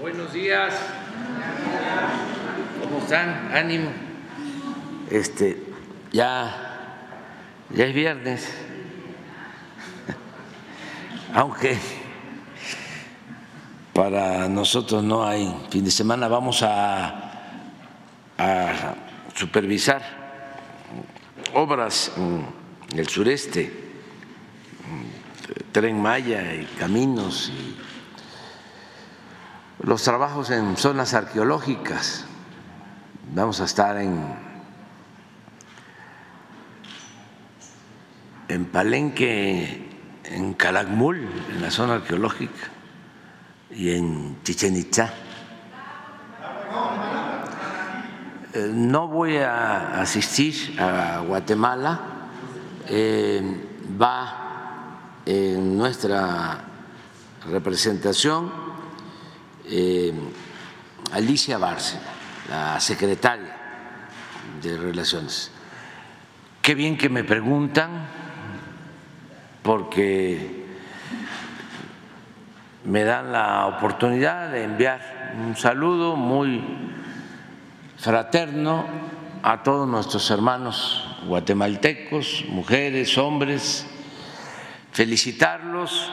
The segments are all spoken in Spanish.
Buenos días. ¿Cómo están? Ánimo. Este, ya, ya es viernes. Aunque para nosotros no hay fin de semana, vamos a, supervisar obras en el sureste, tren Maya y caminos y los trabajos en zonas arqueológicas. Vamos a estar en, en Palenque, en Calakmul, en la zona arqueológica, y en Chichen Itza. Eh, no voy a asistir a Guatemala, eh, va en nuestra representación eh, Alicia Bárcena, la secretaria de Relaciones. Qué bien que me preguntan, porque me dan la oportunidad de enviar un saludo muy fraterno a todos nuestros hermanos guatemaltecos, mujeres, hombres, felicitarlos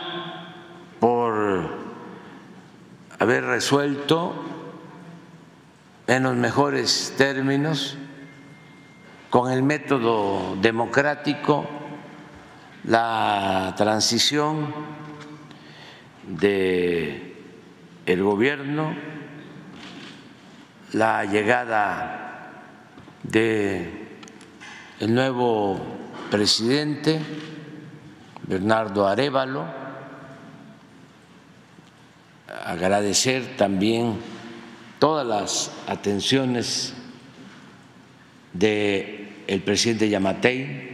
por haber resuelto en los mejores términos, con el método democrático, la transición de el gobierno, la llegada de el nuevo presidente Bernardo Arevalo agradecer también todas las atenciones del el presidente Yamatei.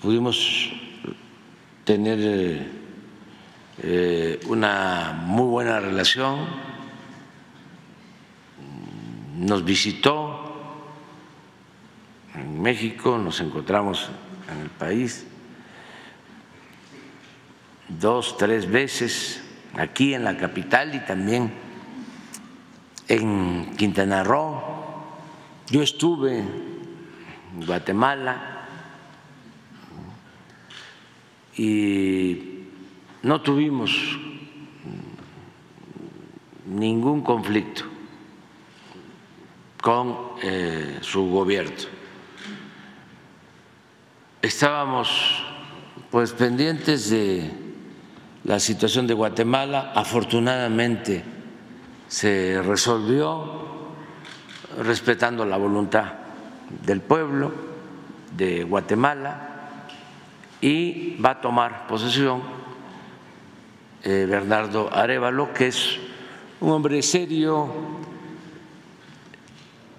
Pudimos tener eh, una muy buena relación, nos visitó en México, nos encontramos en el país dos, tres veces aquí en la capital y también en Quintana Roo. Yo estuve en Guatemala y no tuvimos ningún conflicto con eh, su gobierno. Estábamos pues pendientes de la situación de Guatemala. Afortunadamente se resolvió respetando la voluntad del pueblo de Guatemala y va a tomar posesión eh, Bernardo Arevalo, que es un hombre serio,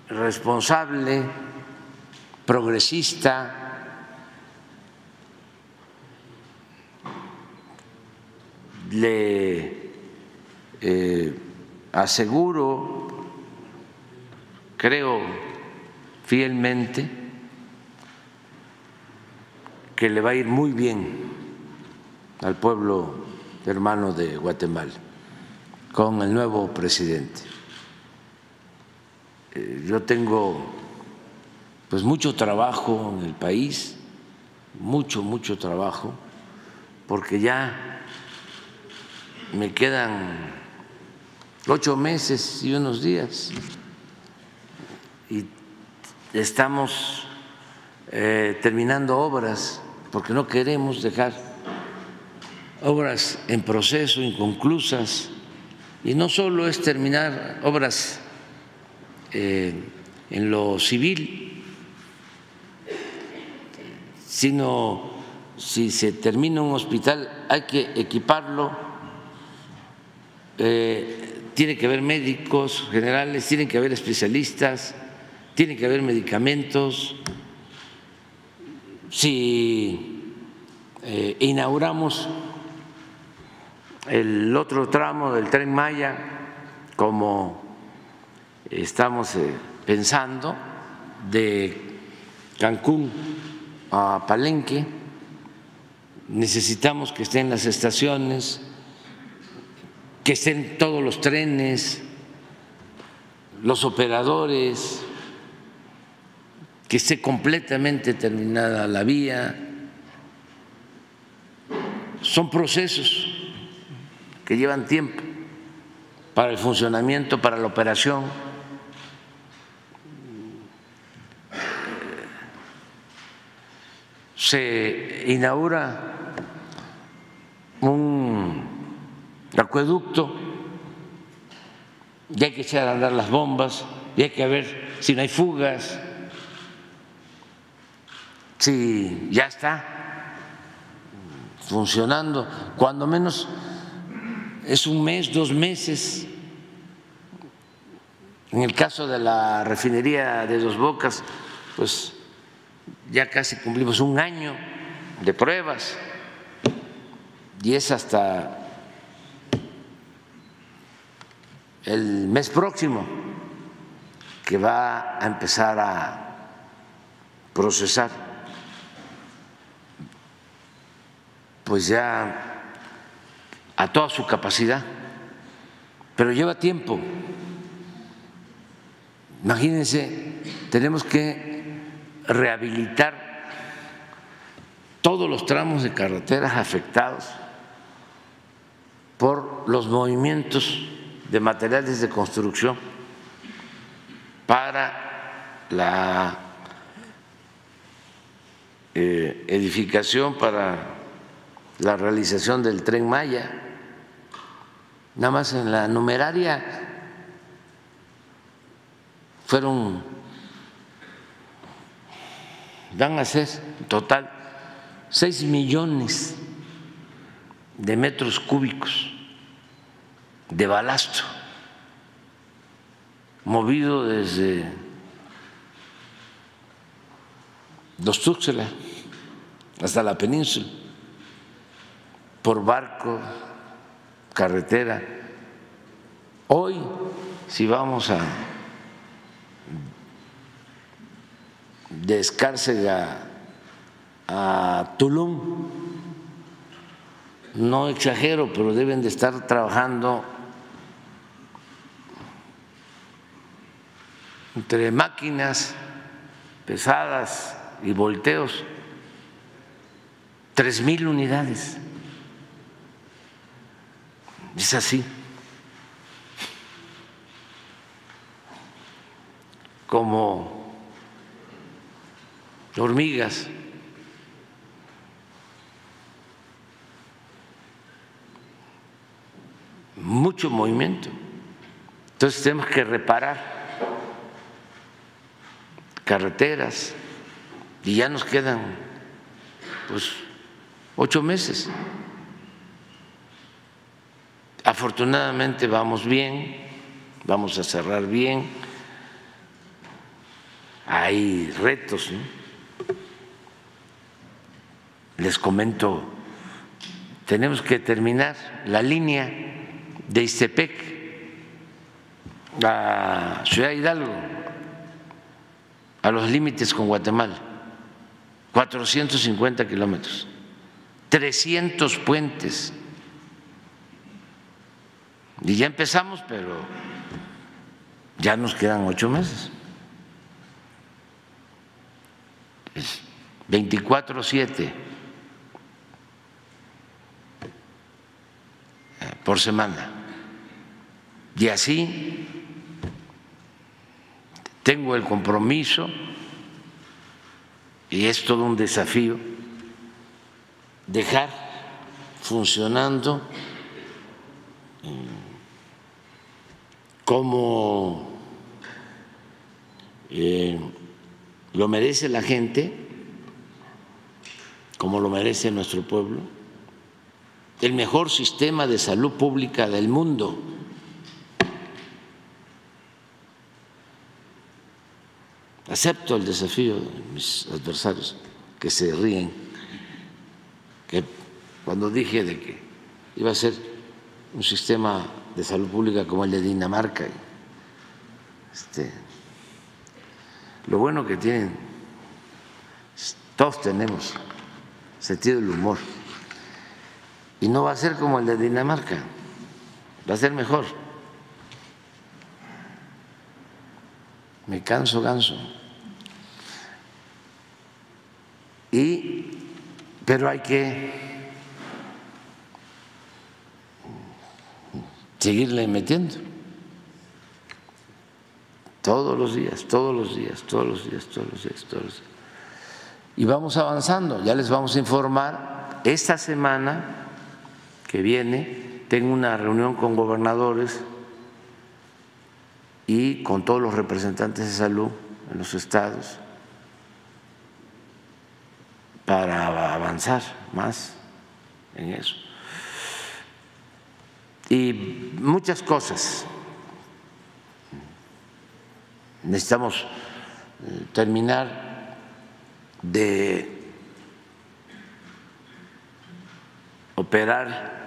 responsable, progresista, le eh, aseguro, creo fielmente, que le va a ir muy bien al pueblo hermano de Guatemala con el nuevo presidente. Eh, yo tengo pues mucho trabajo en el país, mucho, mucho trabajo, porque ya me quedan ocho meses y unos días. Y estamos eh, terminando obras porque no queremos dejar obras en proceso, inconclusas, y no solo es terminar obras eh, en lo civil, sino si se termina un hospital hay que equiparlo eh, tiene que haber médicos generales, tienen que haber especialistas, tiene que haber medicamentos. Si eh, inauguramos el otro tramo del tren Maya, como estamos eh, pensando, de Cancún a Palenque, necesitamos que estén las estaciones, que estén todos los trenes, los operadores, que esté completamente terminada la vía. Son procesos que llevan tiempo para el funcionamiento, para la operación. Se inaugura un acueducto y hay que echar a andar las bombas y hay que ver si no hay fugas, si ya está funcionando, cuando menos es un mes, dos meses. En el caso de la refinería de Dos Bocas, pues ya casi cumplimos un año de pruebas y es hasta el mes próximo que va a empezar a procesar pues ya a toda su capacidad, pero lleva tiempo. Imagínense, tenemos que rehabilitar todos los tramos de carreteras afectados por los movimientos de materiales de construcción para la eh, edificación, para la realización del tren Maya. Nada más en la numeraria fueron, van a ser en total seis millones de metros cúbicos de balasto movido desde los Tuxtla hasta la península, por barco, carretera. Hoy, si vamos a de a Tulum, no exagero, pero deben de estar trabajando entre máquinas pesadas y volteos, tres mil unidades. Es así. Como hormigas. Mucho movimiento. Entonces tenemos que reparar carreteras y ya nos quedan pues ocho meses. Afortunadamente vamos bien, vamos a cerrar bien. Hay retos. Les comento, tenemos que terminar la línea de Istepec a Ciudad Hidalgo a los límites con Guatemala, 450 kilómetros, 300 puentes. Y ya empezamos, pero ya nos quedan ocho meses. 24-7 eh, por semana. Y así tengo el compromiso, y es todo un desafío, dejar funcionando como eh, lo merece la gente, como lo merece nuestro pueblo, el mejor sistema de salud pública del mundo. Acepto el desafío de mis adversarios que se ríen, que cuando dije de que iba a ser un sistema de salud pública como el de Dinamarca, este, lo bueno que tienen, todos tenemos sentido del humor, Y no va a ser como el de Dinamarca, va a ser mejor. Me canso, ganso. Y, pero hay que seguirle metiendo. Todos los días, todos los días, todos los días, todos los días, todos los días. Y vamos avanzando, ya les vamos a informar. Esta semana que viene tengo una reunión con gobernadores y con todos los representantes de salud en los estados para avanzar más en eso. Y muchas cosas. Necesitamos eh, terminar de operar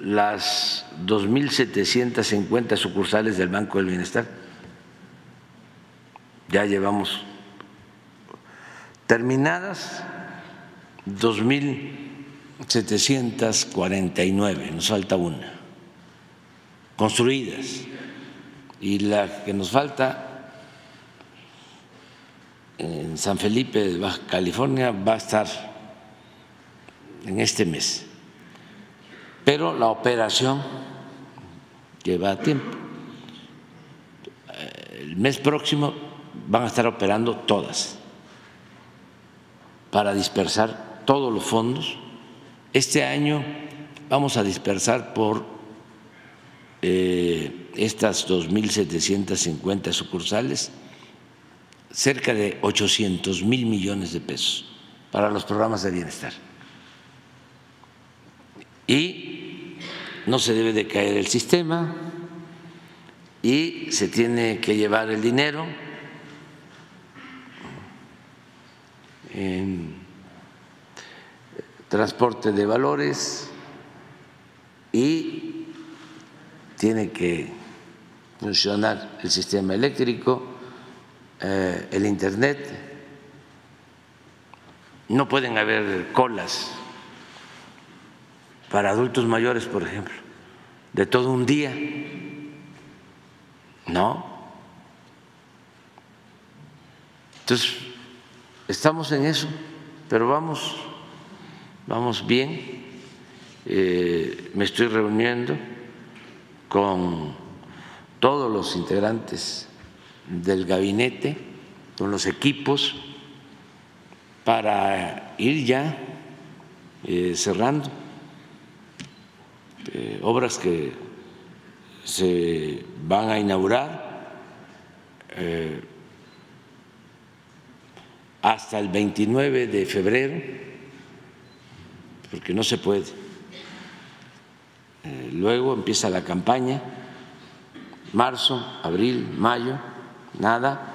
las 2.750 sucursales del Banco del Bienestar. Ya llevamos terminadas 2.749, nos falta una, construidas. Y la que nos falta en San Felipe de Baja California va a estar en este mes pero la operación lleva tiempo. El mes próximo van a estar operando todas para dispersar todos los fondos. Este año vamos a dispersar por eh, estas 2.750 sucursales cerca de 800 mil millones de pesos para los programas de bienestar. Y no se debe de caer el sistema y se tiene que llevar el dinero en transporte de valores y tiene que funcionar el sistema eléctrico, eh, el Internet, no pueden haber colas para adultos mayores, por ejemplo, de todo un día. No. Entonces, estamos en eso, pero vamos, vamos bien. Eh, me estoy reuniendo con todos los integrantes del gabinete, con los equipos, para ir ya eh, cerrando eh, obras que se van a inaugurar eh, hasta el 29 de febrero, porque no se puede. Eh, luego empieza la campaña, marzo, abril, mayo, nada,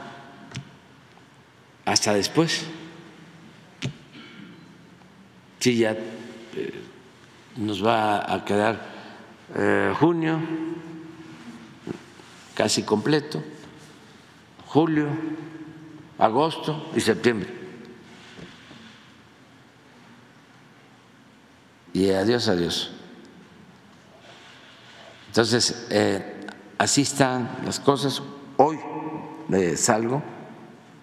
hasta después. Sí, ya nos va a quedar eh, junio casi completo, julio, agosto y septiembre. Y adiós, adiós. Entonces, eh, así están las cosas. Hoy salgo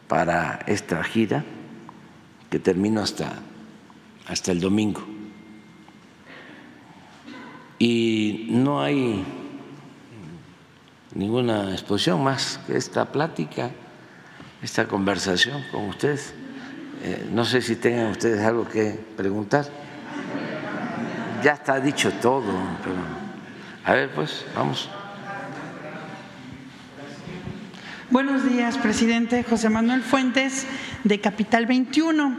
para esta gira que termino hasta, hasta el domingo y no hay ninguna exposición más que esta plática, esta conversación con ustedes. Eh, no sé si tengan ustedes algo que preguntar. Ya está dicho todo, pero a ver, pues, vamos. Buenos días, presidente José Manuel Fuentes, de Capital 21.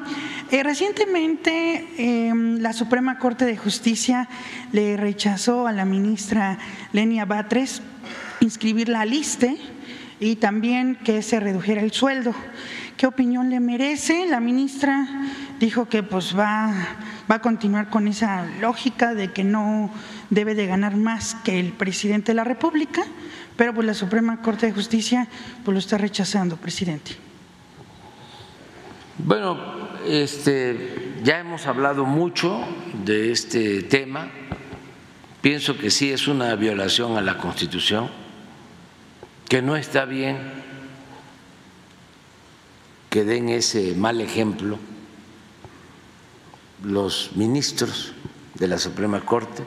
Eh, recientemente em, la Suprema Corte de Justicia le rechazó a la ministra Lenia Batres inscribir la liste y también que se redujera el sueldo. ¿Qué opinión le merece? La ministra dijo que pues va, va a continuar con esa lógica de que no debe de ganar más que el presidente de la República, pero pues la Suprema Corte de Justicia pues lo está rechazando, presidente. Bueno, este, ya hemos hablado mucho de este tema. Pienso que sí es una violación a la Constitución, que no está bien que den ese mal ejemplo los ministros de la Suprema Corte,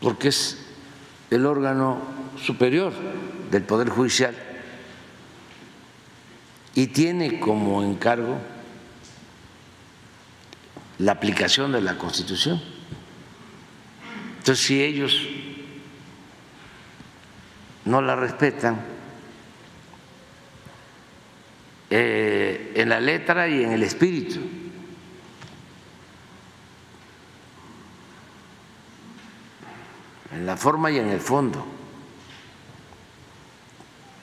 porque es el órgano superior del Poder Judicial y tiene como encargo la aplicación de la Constitución. Entonces, si ellos no la respetan eh, en la letra y en el espíritu, en la forma y en el fondo,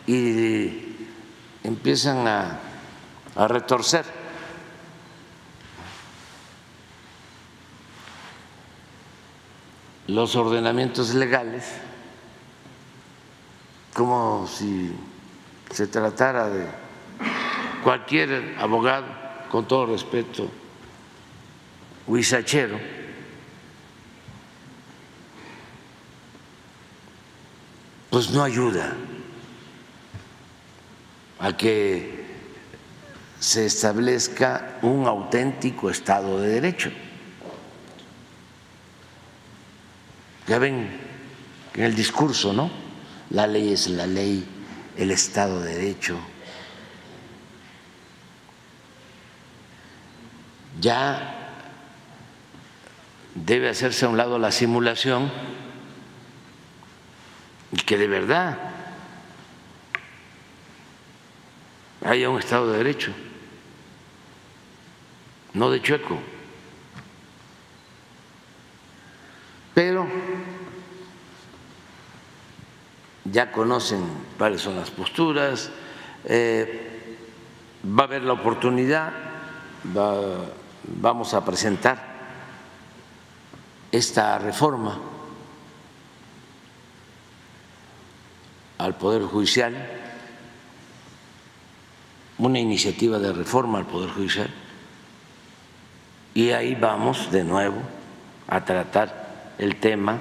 y empiezan a, a retorcer. Los ordenamientos legales como si se tratara de cualquier abogado, con todo respeto, huizachero, pues no ayuda a que se establezca un auténtico Estado de Derecho. Ya ven en el discurso, ¿no? La ley es la ley, el Estado de Derecho. Ya debe hacerse a un lado la simulación y que de verdad haya un Estado de Derecho, no de chueco. Pero ya conocen cuáles son las posturas, eh, va a haber la oportunidad, vamos a presentar esta reforma al Poder Judicial, una iniciativa de reforma al Poder Judicial, y ahí vamos de nuevo a tratar el tema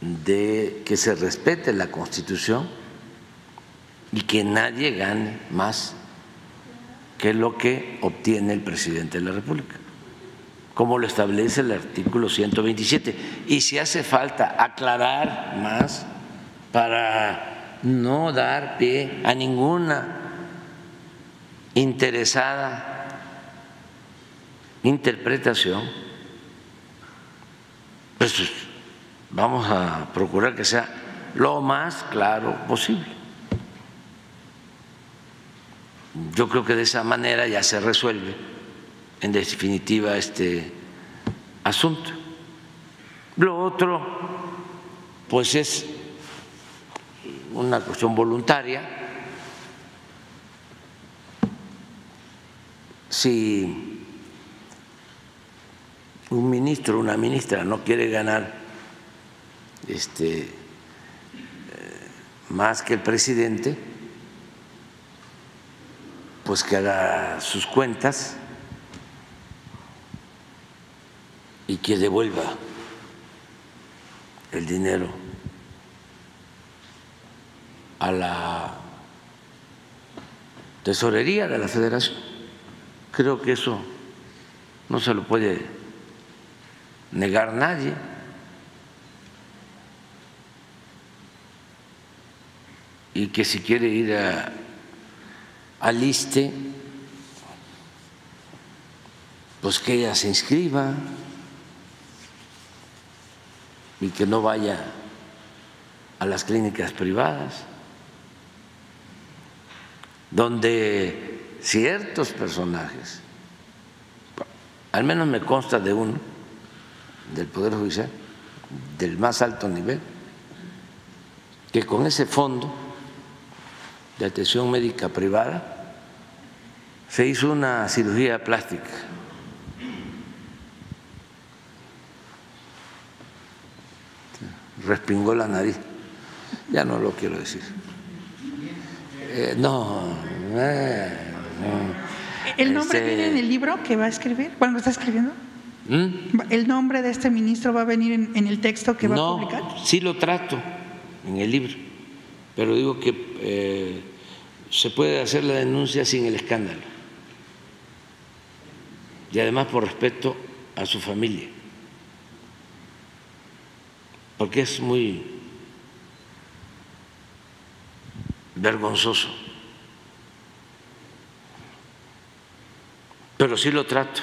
de que se respete la Constitución y que nadie gane más que lo que obtiene el presidente de la República, como lo establece el artículo 127. Y si hace falta aclarar más para no dar pie a ninguna interesada interpretación, pues vamos a procurar que sea lo más claro posible. Yo creo que de esa manera ya se resuelve en definitiva este asunto. Lo otro, pues es una cuestión voluntaria. Si un ministro una ministra no quiere ganar este, eh, más que el presidente, pues que haga sus cuentas y que devuelva el dinero a la tesorería de la federación. Creo que eso no se lo puede negar nadie. Y que si quiere ir a, al pues que ella se inscriba y que no vaya a las clínicas privadas, donde ciertos personajes, al menos me consta de uno, del Poder Judicial, del más alto nivel, que con ese fondo de atención médica privada se hizo una cirugía plástica. Respingó la nariz. Ya no lo quiero decir. Eh, no, eh, ¿El nombre Este- viene en el libro que va a escribir? Bueno, ¿lo está escribiendo? ¿Mm? ¿El nombre de este ministro va a venir en, en el texto que va no, a publicar? sí lo trato en el libro, pero digo que eh, se puede hacer la denuncia sin el escándalo. Y además por respeto a su familia, porque es muy vergonzoso. Pero sí lo trato,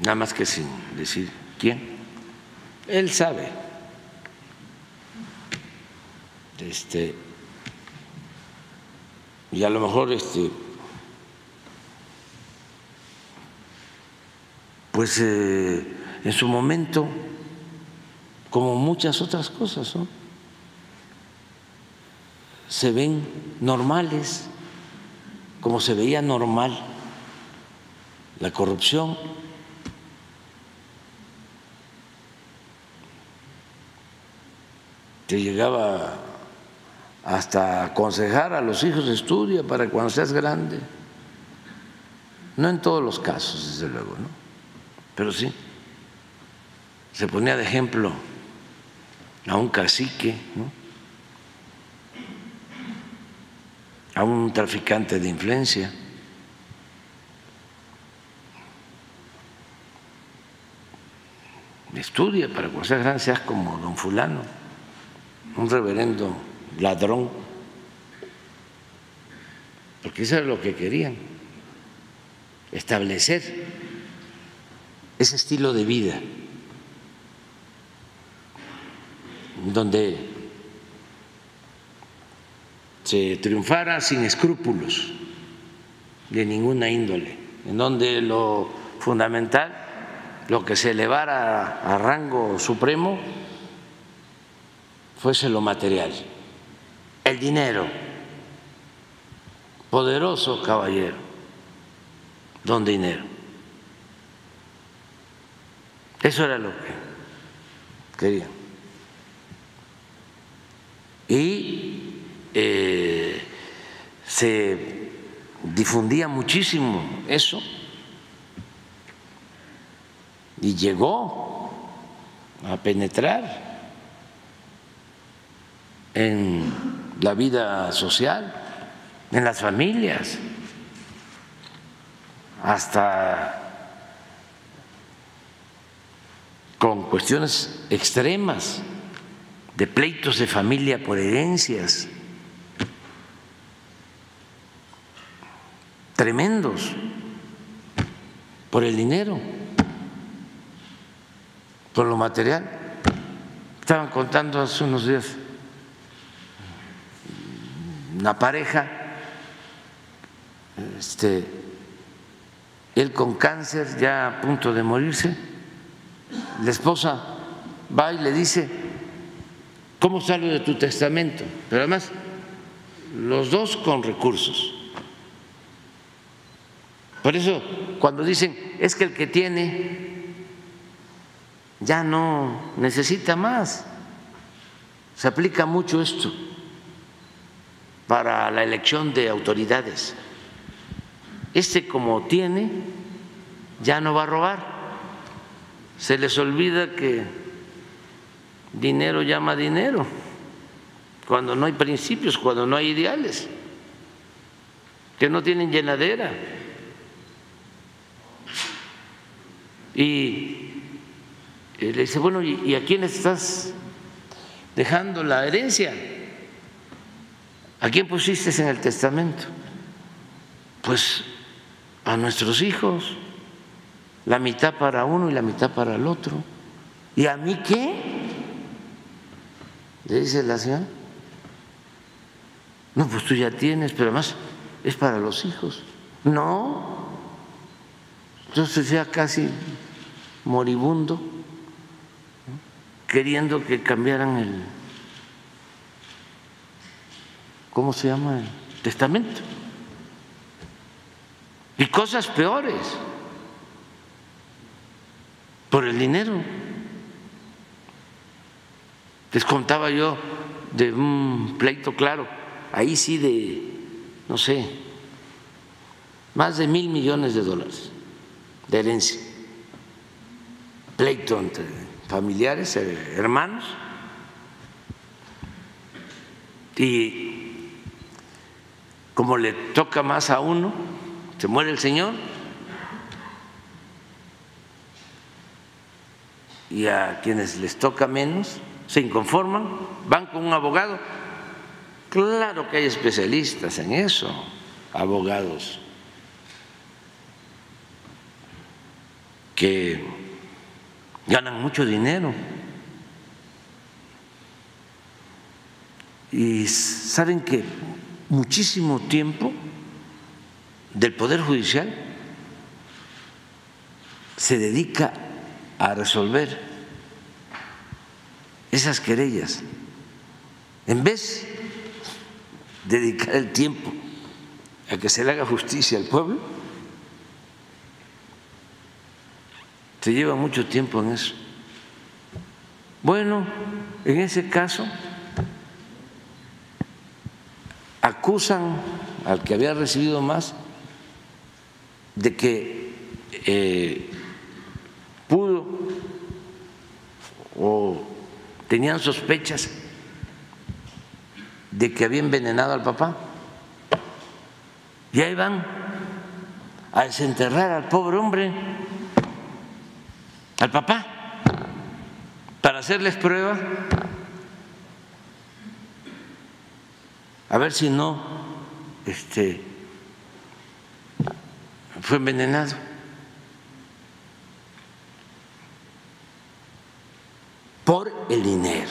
nada más que sin decir quién. Él sabe. Este, y a lo mejor este, pues eh, en su momento, como muchas otras cosas, ¿no? Se ven normales, como se veía normal la corrupción. Te llegaba hasta aconsejar a los hijos estudia para cuando seas grande. No en todos los casos, desde luego, ¿no? Pero sí. Se ponía de ejemplo a un cacique, ¿no? A un traficante de influencia. Estudia para cuando seas grande seas como don fulano, un reverendo ladrón, porque eso es lo que querían, establecer ese estilo de vida donde se triunfara sin escrúpulos de ninguna índole, en donde lo fundamental, lo que se elevara a rango supremo, fuese lo material, el dinero, poderoso caballero, don dinero. Eso era lo que querían. Y eh, se difundía muchísimo eso. Y llegó a penetrar en la vida social, en las familias, hasta con cuestiones extremas de pleitos de familia por herencias tremendos por el dinero, por lo material. Estaban contando hace unos días una pareja, este, él con cáncer ya a punto de morirse, la esposa va y le dice, ¿cómo sale de tu testamento? Pero además, los dos con recursos. Por eso, cuando dicen, es que el que tiene ya no necesita más, se aplica mucho esto para la elección de autoridades. Este como tiene, ya no va a robar. Se les olvida que dinero llama dinero, cuando no hay principios, cuando no hay ideales, que no tienen llenadera. Y le dice, bueno, ¿y a quién estás dejando la herencia? ¿A quién pusiste en el testamento? Pues a nuestros hijos, la mitad para uno y la mitad para el otro. ¿Y a mí qué? Le dice la señora. No, pues tú ya tienes, pero además es para los hijos. No. Entonces ya casi moribundo, queriendo que cambiaran el, ¿cómo se llama? El testamento. Y cosas peores por el dinero. Les contaba yo de un pleito claro, ahí sí de, no sé, más de mil millones de dólares de herencia, pleito entre familiares, eh, hermanos, y como le toca más a uno, se muere el señor y a quienes les toca menos se inconforman, van con un abogado. Claro que hay especialistas en eso, abogados que ganan mucho dinero. Y saben que muchísimo tiempo del Poder Judicial se dedica a resolver esas querellas, en vez de dedicar el tiempo a que se le haga justicia al pueblo, se lleva mucho tiempo en eso. Bueno, en ese caso acusan al que había recibido más de que eh, pudo o tenían sospechas de que había envenenado al papá. Y ahí van a desenterrar al pobre hombre, al papá, para hacerles prueba, a ver si no este, fue envenenado. por el dinero.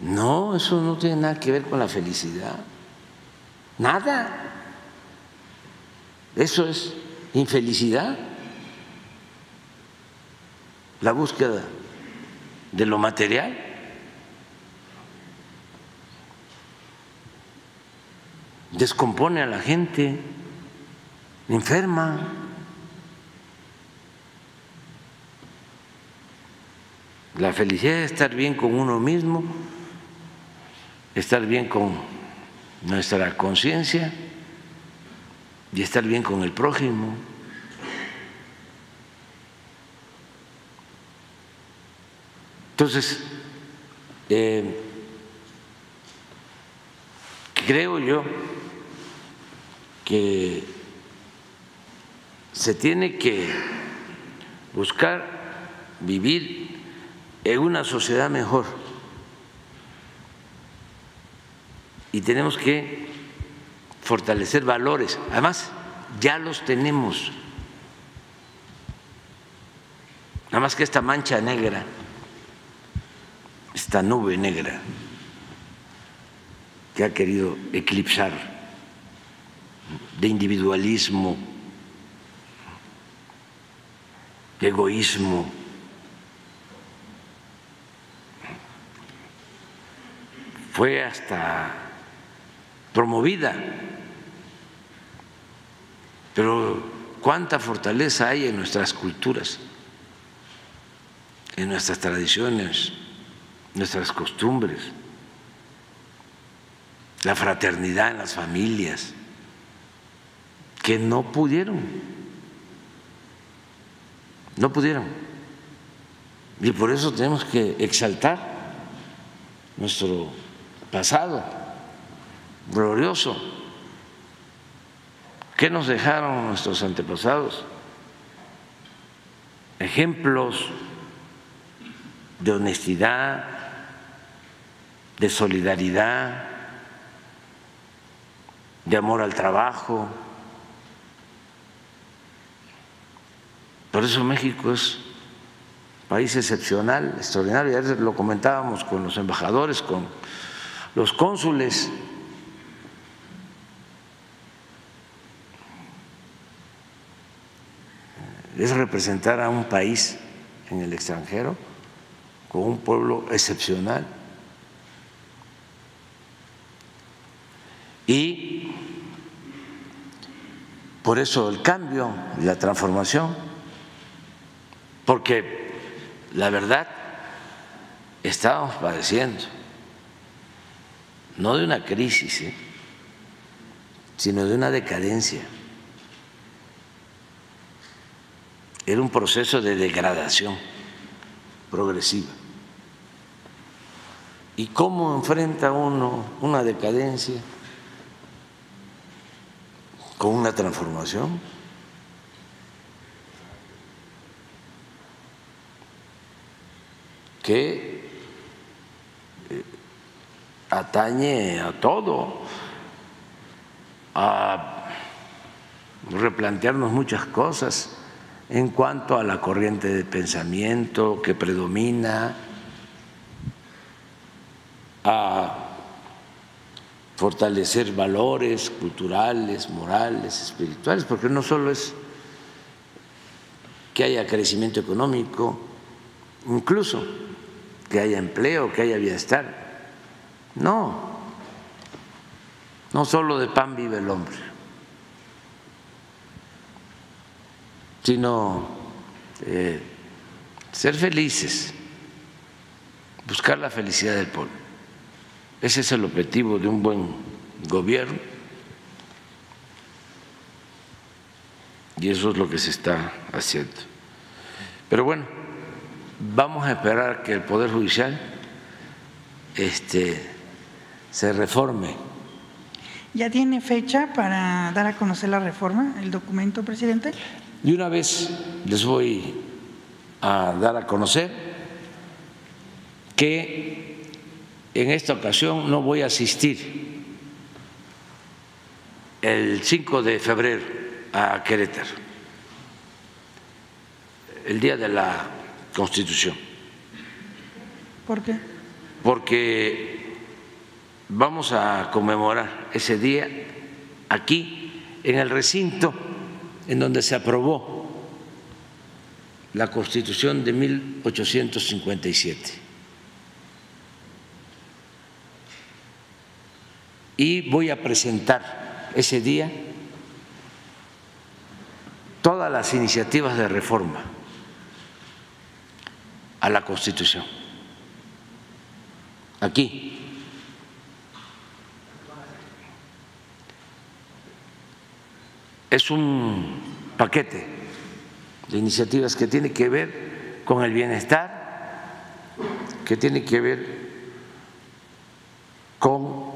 No, eso no tiene nada que ver con la felicidad. Nada. Eso es infelicidad. La búsqueda de lo material. Descompone a la gente, enferma. La felicidad es estar bien con uno mismo, estar bien con nuestra conciencia y estar bien con el prójimo. Entonces, eh, creo yo que se tiene que buscar vivir en una sociedad mejor. Y tenemos que fortalecer valores. Además, ya los tenemos. Nada más que esta mancha negra, esta nube negra que ha querido eclipsar de individualismo, de egoísmo, fue hasta promovida. Pero cuánta fortaleza hay en nuestras culturas, en nuestras tradiciones, nuestras costumbres, la fraternidad en las familias, que no pudieron, no pudieron. Y por eso tenemos que exaltar nuestro pasado glorioso. ¿Qué nos dejaron nuestros antepasados? Ejemplos de honestidad, de solidaridad, de amor al trabajo. Por eso México es un país excepcional, extraordinario. Ya lo comentábamos con los embajadores, con los cónsules es representar a un país en el extranjero con un pueblo excepcional. Y por eso el cambio la transformación, porque la verdad estábamos padeciendo no de una crisis, ¿eh? sino de una decadencia. Era un proceso de degradación progresiva. ¿Y cómo enfrenta uno una decadencia con una transformación? que eh, atañe a todo, a replantearnos muchas cosas en cuanto a la corriente de pensamiento que predomina, a fortalecer valores culturales, morales, espirituales, porque no solo es que haya crecimiento económico, incluso que haya empleo, que haya bienestar. No, no solo de pan vive el hombre, sino eh, ser felices, buscar la felicidad del pueblo. Ese es el objetivo de un buen gobierno y eso es lo que se está haciendo. Pero bueno, vamos a esperar que el Poder Judicial este, se reforme. ¿Ya tiene fecha para dar a conocer la reforma, el documento, presidente? Y una vez les voy a dar a conocer que en esta ocasión no voy a asistir el 5 de febrero a Querétaro, el día de la Constitución. ¿Por qué? Porque vamos a conmemorar ese día aquí, en el recinto en donde se aprobó la Constitución de 1857. Y voy a presentar ese día todas las iniciativas de reforma a la Constitución. Aquí. Es un paquete de iniciativas que tiene que ver con el bienestar, que tiene que ver con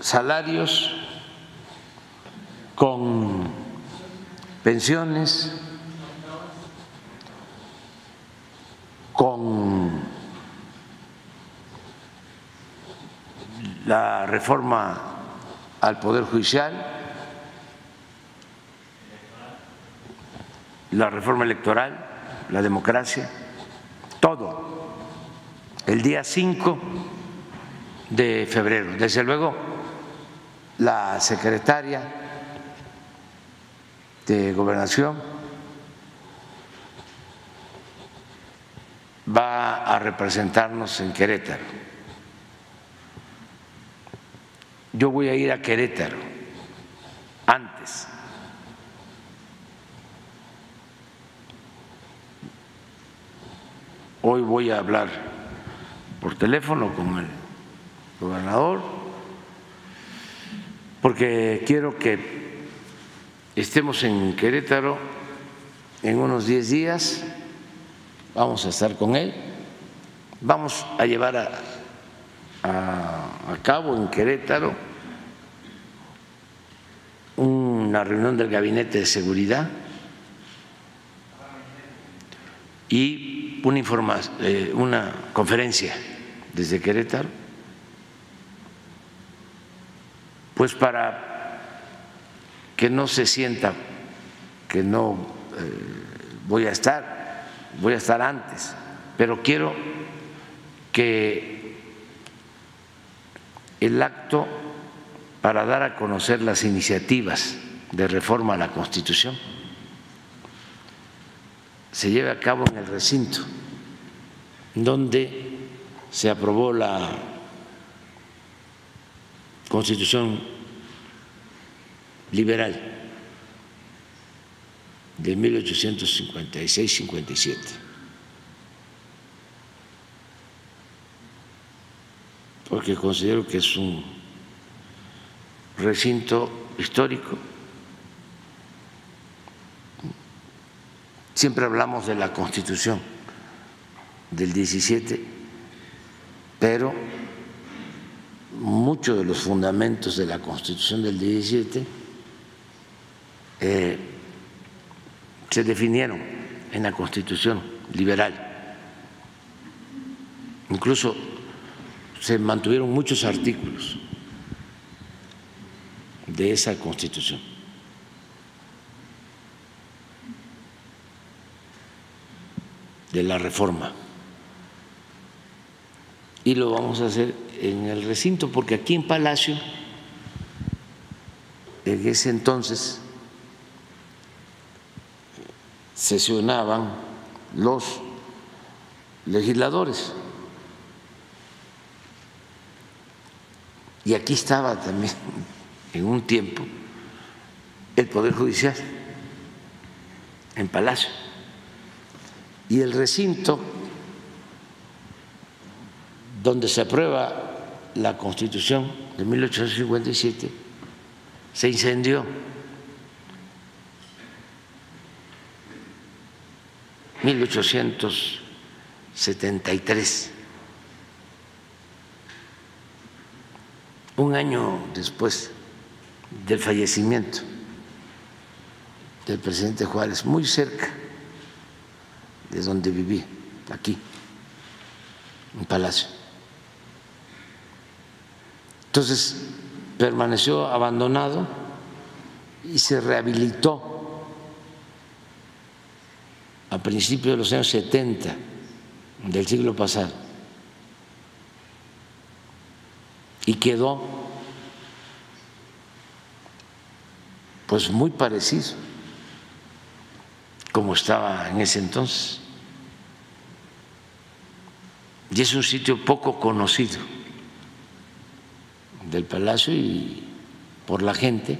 salarios, con pensiones, con la reforma al Poder Judicial, la reforma electoral, la democracia, todo. El día 5 de febrero. Desde luego, la secretaria de gobernación va a representarnos en Querétaro. Yo voy a ir a Querétaro antes. Hoy voy a hablar por teléfono con el gobernador porque quiero que estemos en Querétaro en unos 10 días, vamos a estar con él, vamos a llevar a, a, cabo en Querétaro una reunión del Gabinete de Seguridad y una, eh, una conferencia desde Querétaro, pues para que no se sienta que no eh, voy a estar, voy a estar antes, pero quiero que el acto para dar a conocer las iniciativas de reforma a la Constitución se lleve a cabo en el recinto donde se aprobó la Constitución liberal de 1856-57. Porque considero que es un recinto histórico. Siempre hablamos de la Constitución del 17, pero muchos de los fundamentos de la Constitución del 17 eh, se definieron en la Constitución liberal. Incluso se mantuvieron muchos artículos de esa Constitución. de la reforma. Y lo vamos a hacer en el recinto, porque aquí en Palacio, en ese entonces, sesionaban los legisladores. Y aquí estaba también en un tiempo el Poder Judicial en Palacio. Y el recinto donde se aprueba la Constitución de 1857 se incendió. 1873. Un año después del fallecimiento del presidente Juárez, muy cerca de donde viví, aquí, en Palacio. Entonces permaneció abandonado y se rehabilitó a principios de los años 70 del siglo pasado y quedó pues muy parecido como estaba en ese entonces. Y es un sitio poco conocido del palacio y por la gente.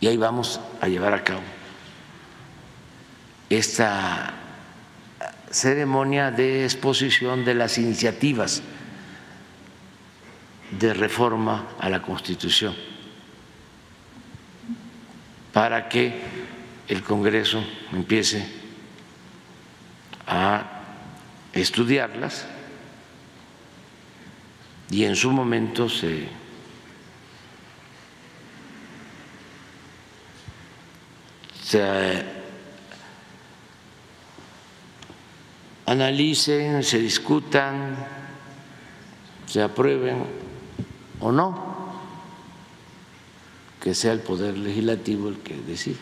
Y ahí vamos a llevar a cabo esta ceremonia de exposición de las iniciativas de reforma a la Constitución para que el Congreso empiece a estudiarlas y en su momento se se analicen, se discutan, se aprueben o no, que sea el Poder Legislativo el que decide.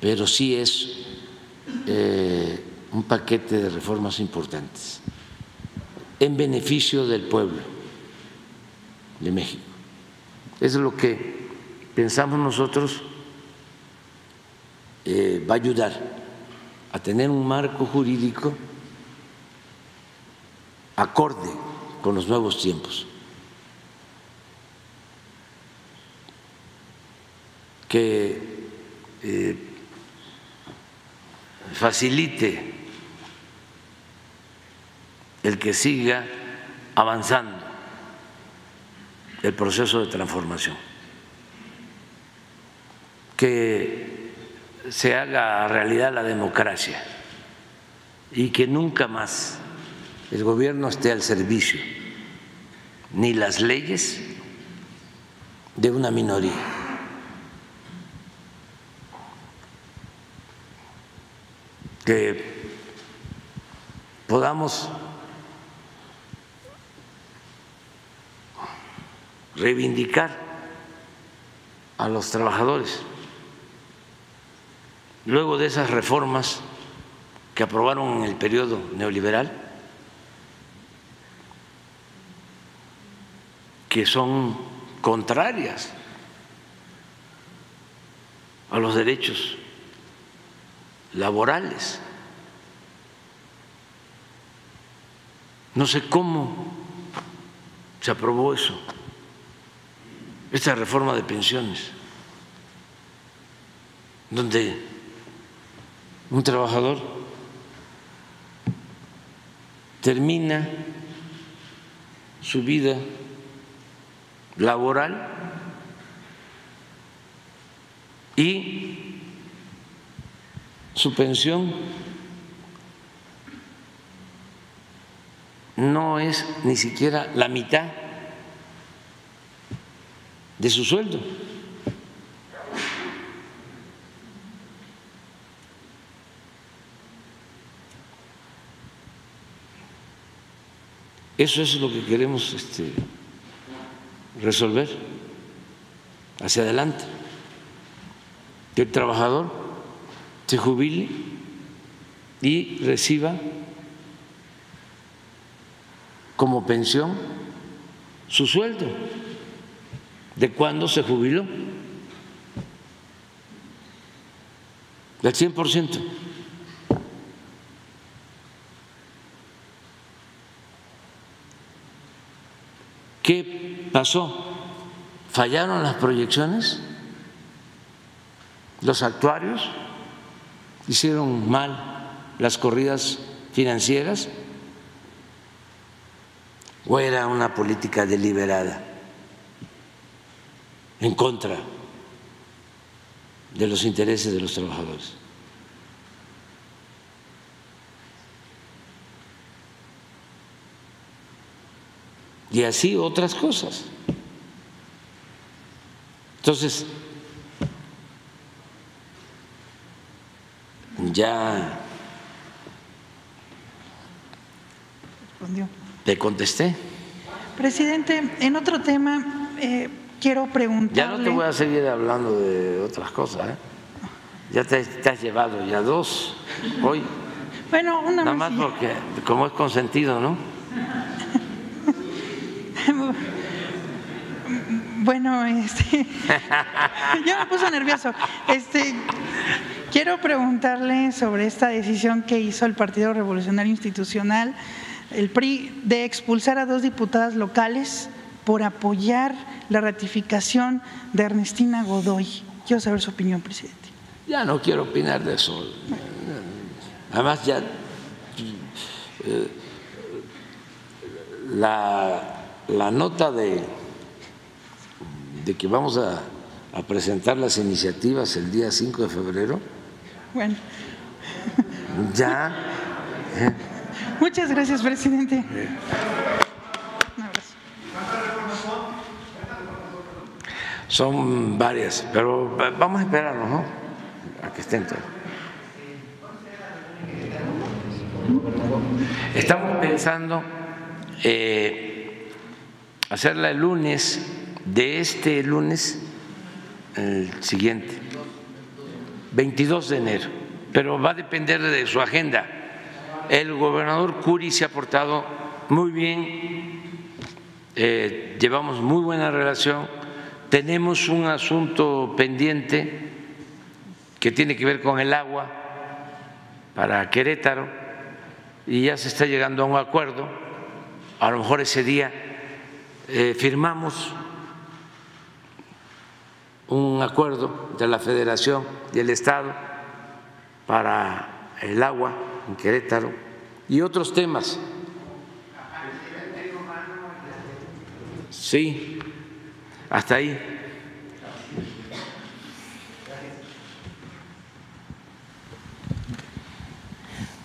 Pero sí es eh, un paquete de reformas importantes en beneficio del pueblo de México. Es lo que pensamos nosotros eh, va a ayudar a tener un marco jurídico acorde con los nuevos tiempos, que eh, facilite el que siga avanzando el proceso de transformación. Que se haga realidad la democracia y que nunca más el gobierno esté al servicio ni las leyes de una minoría. Que podamos reivindicar a los trabajadores luego de esas reformas que aprobaron en el periodo neoliberal, que son contrarias a los derechos laborales. No sé cómo se aprobó eso, esta reforma de pensiones, donde un trabajador termina su vida laboral y su pensión no es ni siquiera la mitad de su sueldo. Eso es lo que queremos este, resolver hacia adelante. Que el trabajador se jubile y reciba como pensión su sueldo de cuando se jubiló, del 100%. ¿Qué pasó? ¿Fallaron las proyecciones? ¿Los actuarios hicieron mal las corridas financieras? ¿O era una política deliberada en contra de los intereses de los trabajadores? Y así otras cosas. Entonces, ya te contesté. Presidente, en otro tema, eh, quiero preguntarle... Ya no te voy a seguir hablando de otras cosas, ¿eh? Ya te, has llevado ya dos hoy. Bueno, una Nada más porque, como es consentido, ¿no? Bueno, este, yo me puse nervioso. Este, quiero preguntarle sobre esta decisión que hizo el Partido Revolucionario Institucional, el PRI, de expulsar a dos diputadas locales por apoyar la ratificación de Ernestina Godoy. Quiero saber su opinión, presidente. Ya no quiero opinar de eso. Además, ya eh, la, la nota de de que vamos a, presentar las iniciativas el día 5 de febrero. Bueno. Ya. Muchas gracias, presidente. Son varias, pero vamos a esperarnos, ¿no? A que estén todos. Estamos pensando eh, hacerla el lunes de este lunes, el siguiente, 22 de enero, pero va a depender de su agenda. El gobernador Curi se ha portado muy bien, eh, llevamos muy buena relación, tenemos un asunto pendiente que tiene que ver con el agua para Querétaro y ya se está llegando a un acuerdo, a lo mejor ese día eh, firmamos un acuerdo entre la Federación y el Estado para el agua en Querétaro y otros temas. Sí, hasta ahí.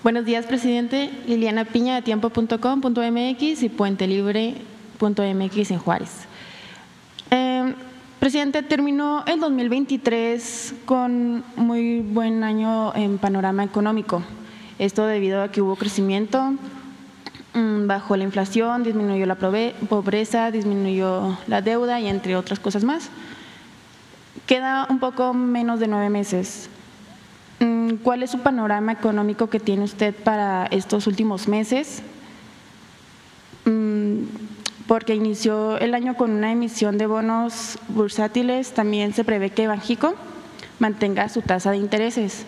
Buenos días, presidente. Liliana Piña de tiempo.com.mx y puentelibre.mx en Juárez. Presidente, terminó el 2023 con muy buen año en panorama económico. Esto debido a que hubo crecimiento, mm, bajó la inflación, disminuyó la pobreza, disminuyó la deuda y entre otras cosas más. Queda un poco menos de nueve meses. Mm, ¿Cuál es su panorama económico que tiene usted para estos últimos meses? Porque inició el año con una emisión de bonos bursátiles, también se prevé que Banjico mantenga su tasa de intereses.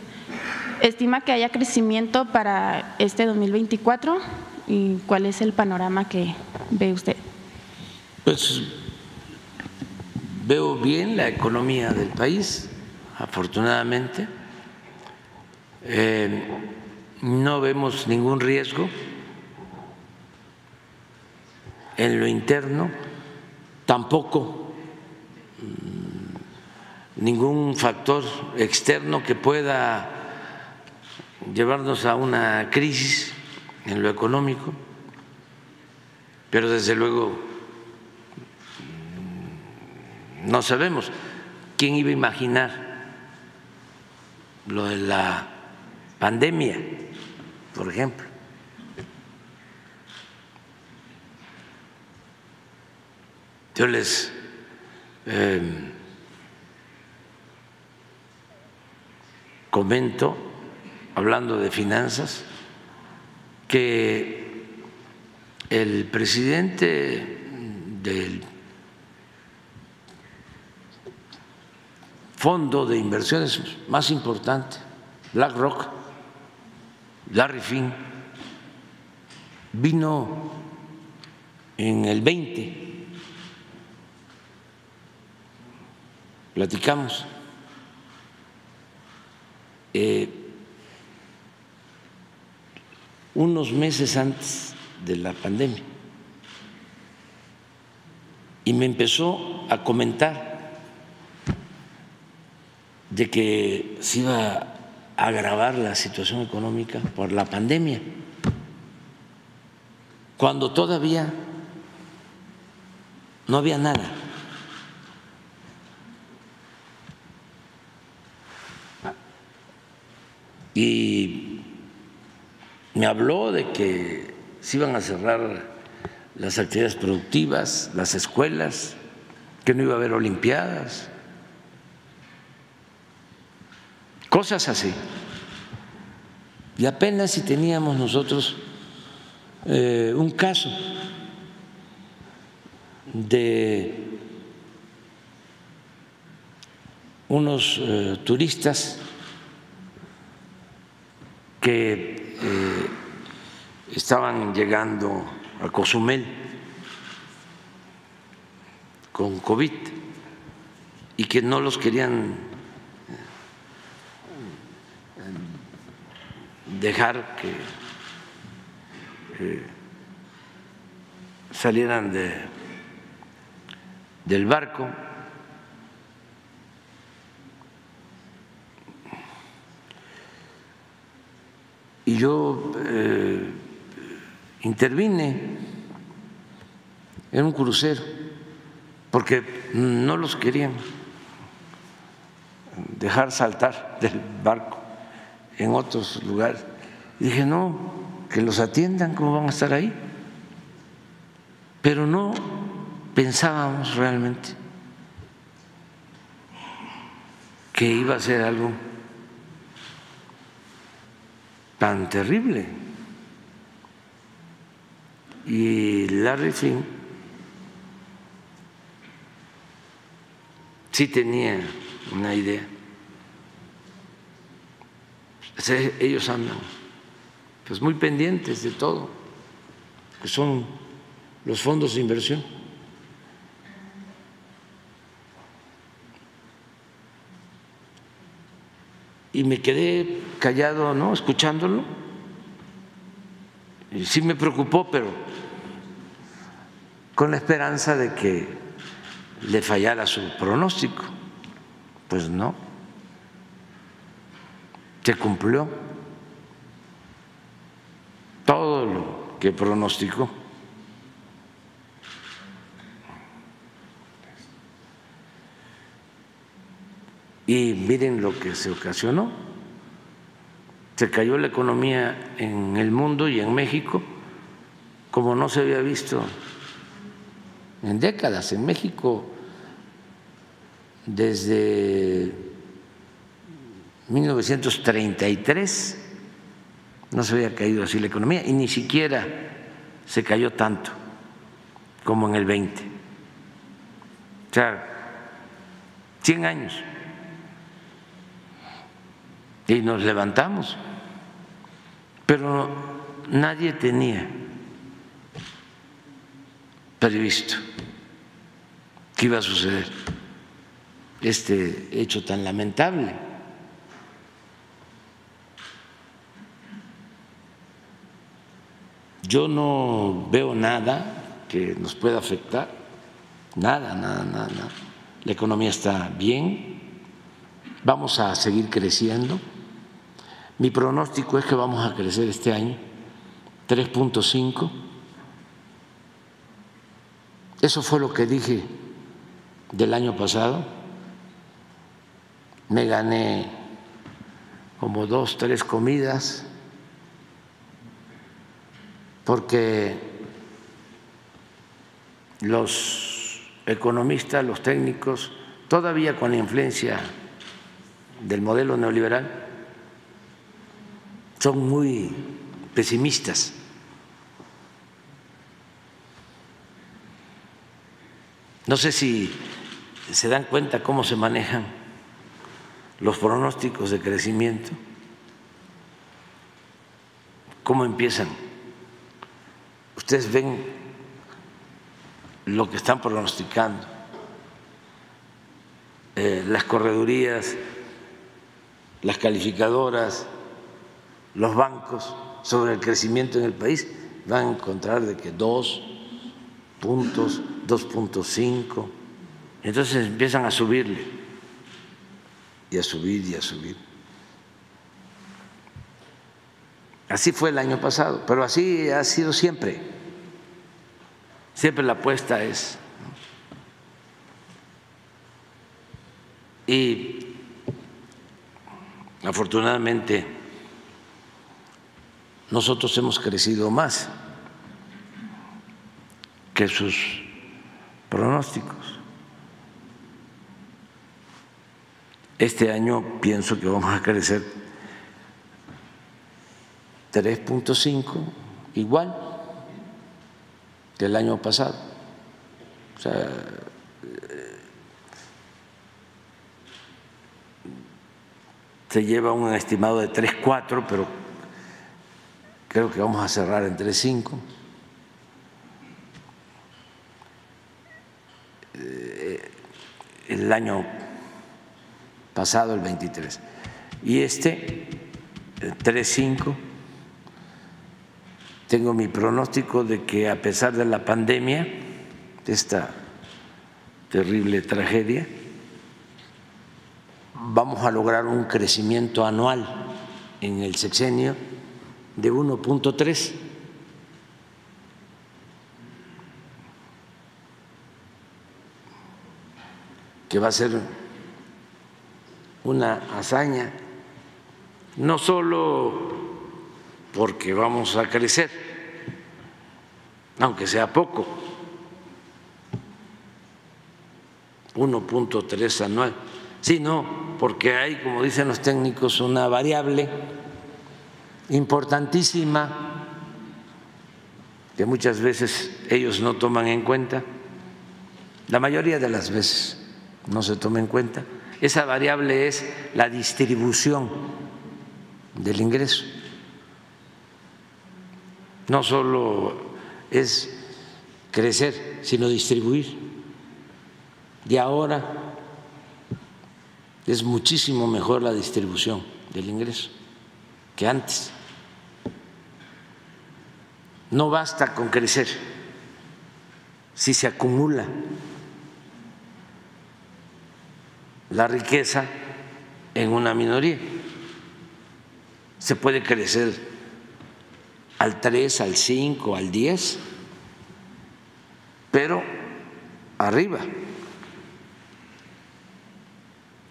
¿Estima que haya crecimiento para este 2024? ¿Y cuál es el panorama que ve usted? Pues veo bien la economía del país, afortunadamente. Eh, no vemos ningún riesgo en lo interno, tampoco mm, ningún factor externo que pueda llevarnos a una crisis en lo económico, pero desde luego mm, no sabemos quién iba a imaginar lo de la pandemia, por ejemplo. Yo les eh, comento, hablando de finanzas, que el presidente del fondo de inversiones más importante, BlackRock, Larry Finn, vino en el 20 platicamos. Eh, unos meses antes de la pandemia y me empezó a comentar de que se iba a agravar la situación económica por la pandemia, cuando todavía no había nada. Y me habló de que se iban a cerrar las actividades productivas, las escuelas, que no iba a haber olimpiadas, cosas así. Y apenas si teníamos nosotros eh, un caso de unos eh, turistas que eh, estaban llegando a Cozumel con COVID y que no los querían eh, dejar que eh, salieran de, del barco y yo eh, intervine en un crucero porque no los querían dejar saltar del barco en otros lugares. Y dije, no, que los atiendan, ¿cómo van a estar ahí? Pero no pensábamos realmente que iba a ser algo tan terrible. Y Larry Flynn sí tenía una idea. Ellos andan pues muy pendientes de todo, que son los fondos de inversión. Y me quedé callado, ¿no? Escuchándolo. Sí me preocupó, pero con la esperanza de que le fallara su pronóstico. Pues no. Se cumplió todo lo que pronosticó. Y miren lo que se ocasionó. Se cayó la economía en el mundo y en México como no se había visto en décadas. En México, desde 1933, no se había caído así la economía y ni siquiera se cayó tanto como en el 20. O sea, 100 años y nos levantamos. Pero nadie tenía previsto que iba a suceder este hecho tan lamentable. Yo no veo nada que nos pueda afectar. Nada, nada, nada, nada. La economía está bien, vamos a seguir creciendo. Mi pronóstico es que vamos a crecer este año 3.5. Eso fue lo que dije del año pasado. Me gané como dos, tres comidas porque los economistas, los técnicos, todavía con la influencia del modelo neoliberal, son muy pesimistas. No sé si se dan cuenta cómo se manejan los pronósticos de crecimiento, cómo empiezan Ustedes ven lo que están pronosticando, eh, las corredurías, las calificadoras, los bancos sobre el crecimiento en el país, van a encontrar de que dos puntos, 2.5, entonces empiezan a subirle y a subir y a subir. Así fue el año pasado, pero así ha sido siempre. Siempre la apuesta es. Y afortunadamente nosotros hemos crecido más que sus pronósticos. Este año pienso que vamos a crecer 3.5 igual del año pasado. O sea, se lleva un estimado de 3,4, pero creo que vamos a cerrar en 3,5. Eh, el año pasado, el 23. Y este, 3,5 tengo mi pronóstico de que a pesar de la pandemia, de esta terrible tragedia, vamos a lograr un crecimiento anual en el sexenio de 1.3. que va a ser una hazaña, no solo porque vamos a crecer, aunque sea poco, 1.3 anual, sino porque hay, como dicen los técnicos, una variable importantísima que muchas veces ellos no toman en cuenta, la mayoría de las veces no se toma en cuenta. Esa variable es la distribución del ingreso no solo es crecer, sino distribuir. Y ahora es muchísimo mejor la distribución del ingreso que antes. No basta con crecer si se acumula la riqueza en una minoría. Se puede crecer al 3, al 5, al 10, pero arriba.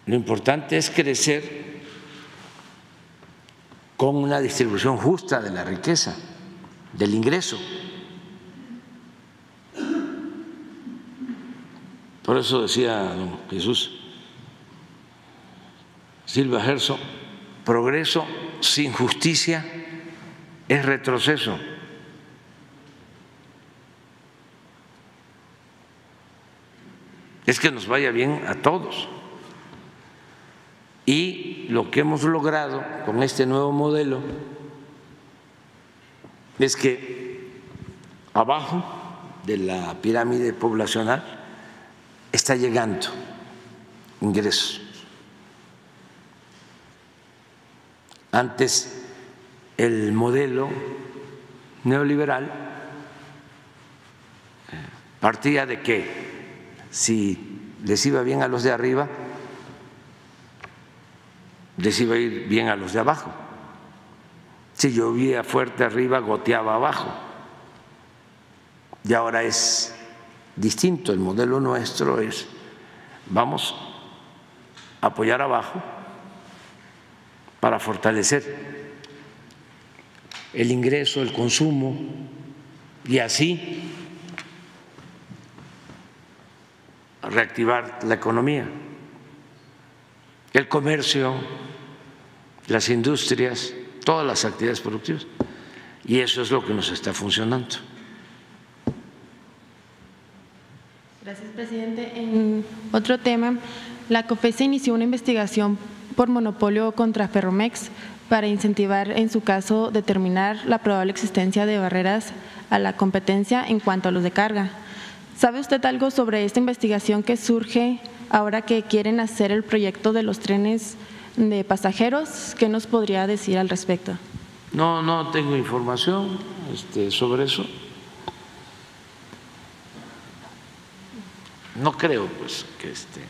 Lo importante es crecer con una distribución justa de la riqueza, del ingreso. Por eso decía don Jesús Silva Gerso, progreso sin justicia es retroceso. Es que nos vaya bien a todos. Y lo que hemos logrado con este nuevo modelo es que abajo de la pirámide poblacional está llegando ingresos. Antes el modelo neoliberal partía de que si les iba bien a los de arriba, les iba a ir bien a los de abajo. Si llovía fuerte arriba, goteaba abajo. Y ahora es distinto. El modelo nuestro es, vamos a apoyar abajo para fortalecer el ingreso, el consumo y así reactivar la economía, el comercio, las industrias, todas las actividades productivas. Y eso es lo que nos está funcionando. Gracias, presidente. En otro tema, la COFESE inició una investigación por monopolio contra Ferromex para incentivar, en su caso, determinar la probable existencia de barreras a la competencia en cuanto a los de carga. ¿Sabe usted algo sobre esta investigación que surge ahora que quieren hacer el proyecto de los trenes de pasajeros? ¿Qué nos podría decir al respecto? No, no tengo información este, sobre eso. No creo pues que, este,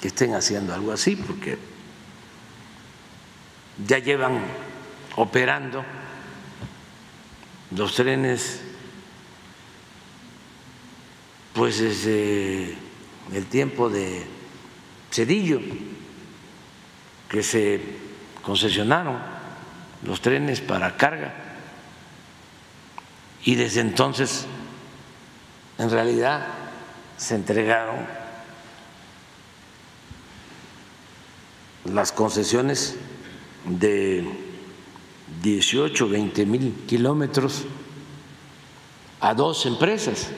que estén haciendo algo así porque ya llevan operando los trenes pues desde el tiempo de Cedillo, que se concesionaron los trenes para carga y desde entonces en realidad se entregaron las concesiones de 18, 20 mil kilómetros a dos empresas.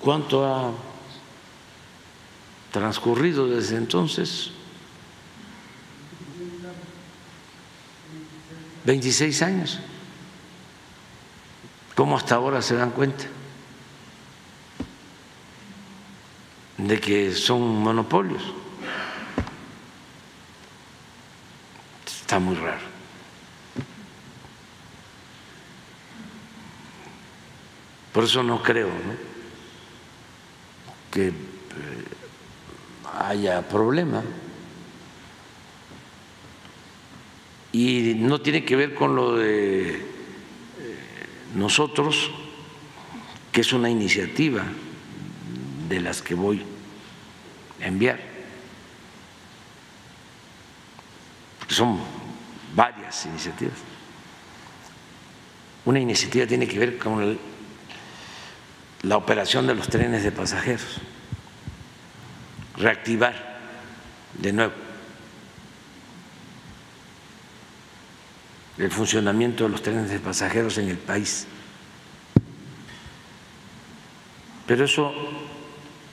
¿Cuánto ha transcurrido desde entonces? 26 años. ¿Cómo hasta ahora se dan cuenta de que son monopolios? Está muy raro. Por eso no creo que eh, haya problema. Y no tiene que ver con lo de nosotros, que es una iniciativa de las que voy a enviar, son varias iniciativas. Una iniciativa tiene que ver con la operación de los trenes de pasajeros, reactivar de nuevo el funcionamiento de los trenes de pasajeros en el país. Pero eso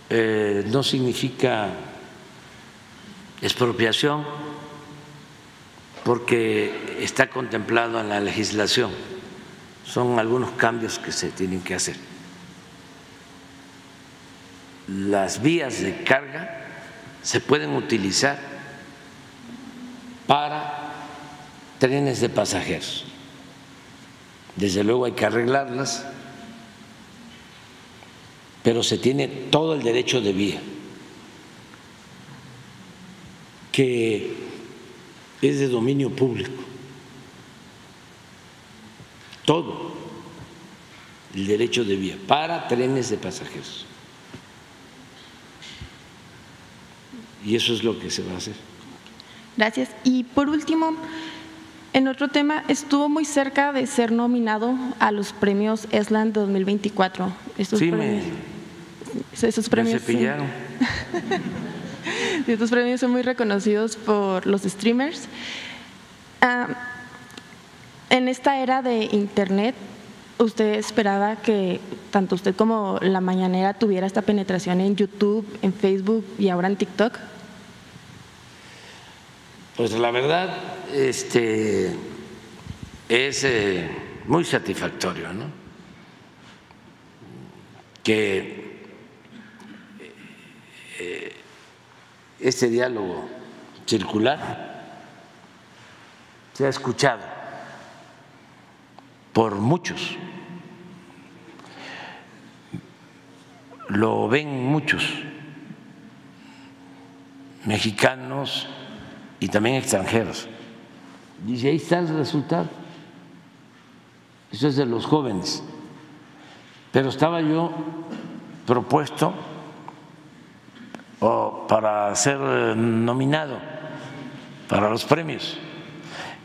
eh, no significa expropiación porque está contemplado en la legislación. Son algunos cambios que se tienen que hacer. Las vías de carga se pueden utilizar para trenes de pasajeros. Desde luego hay que arreglarlas, pero se tiene todo el derecho de vía, que es de dominio público. Todo el derecho de vía para trenes de pasajeros. Y eso es lo que se va a hacer. Gracias. Y por último, en otro tema, estuvo muy cerca de ser nominado a los premios ESLAN 2024. Estos sí, premios, me, esos premios cepillaron. estos premios son muy reconocidos por los streamers. Ah, en esta era de Internet, ¿usted esperaba que tanto usted como la mañanera tuviera esta penetración en YouTube, en Facebook y ahora en TikTok? Pues la verdad este, es eh, muy satisfactorio, ¿no? Que eh, este diálogo circular se ha escuchado por muchos. Lo ven muchos mexicanos y también extranjeros. Dice, ahí está el resultado. Eso es de los jóvenes. Pero estaba yo propuesto para ser nominado para los premios.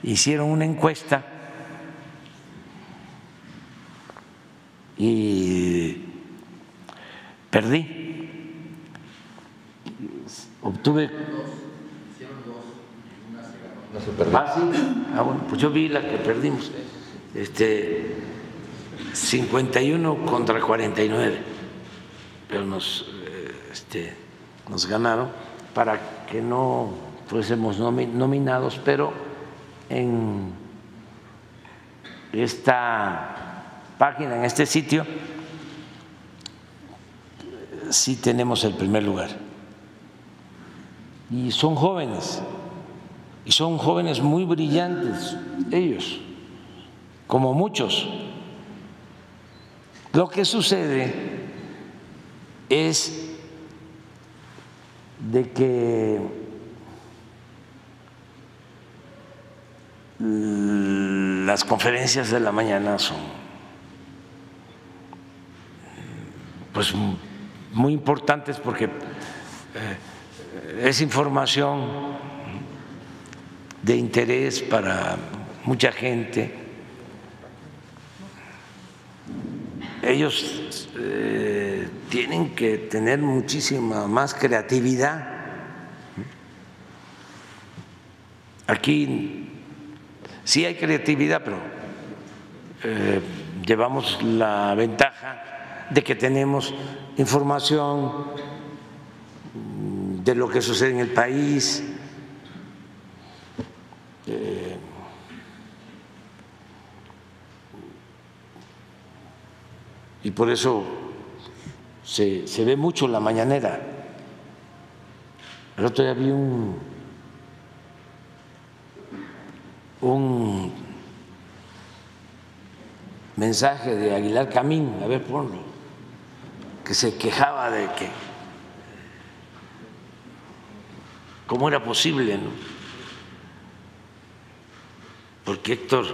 Hicieron una encuesta y perdí. Obtuve. Ah, sí. Ah, bueno, pues yo vi la que perdimos. Este 51 contra 49. Pero nos este, nos ganaron para que no fuésemos nominados, pero en esta página, en este sitio, sí tenemos el primer lugar. Y son jóvenes, y son jóvenes muy brillantes, ellos, como muchos. Lo que sucede es de que las conferencias de la mañana son pues muy importantes porque eh, es información de interés para mucha gente. Ellos eh, tienen que tener muchísima más creatividad. Aquí sí hay creatividad, pero eh, llevamos la ventaja de que tenemos información de lo que sucede en el país. Y por eso se, ve mucho la mañanera. El otro día vi un, un mensaje de Aguilar Camín, a ver, ponlo, que se quejaba de que cómo era posible, ¿no? Porque Héctor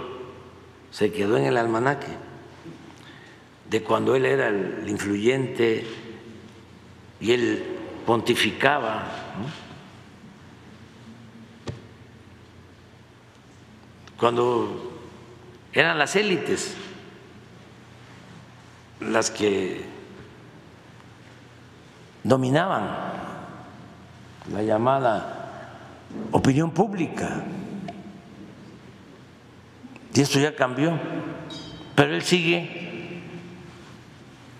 se quedó en el almanaque de cuando él era el influyente y él pontificaba. Cuando eran las élites las que dominaban la llamada opinión pública. Y esto ya cambió, pero él sigue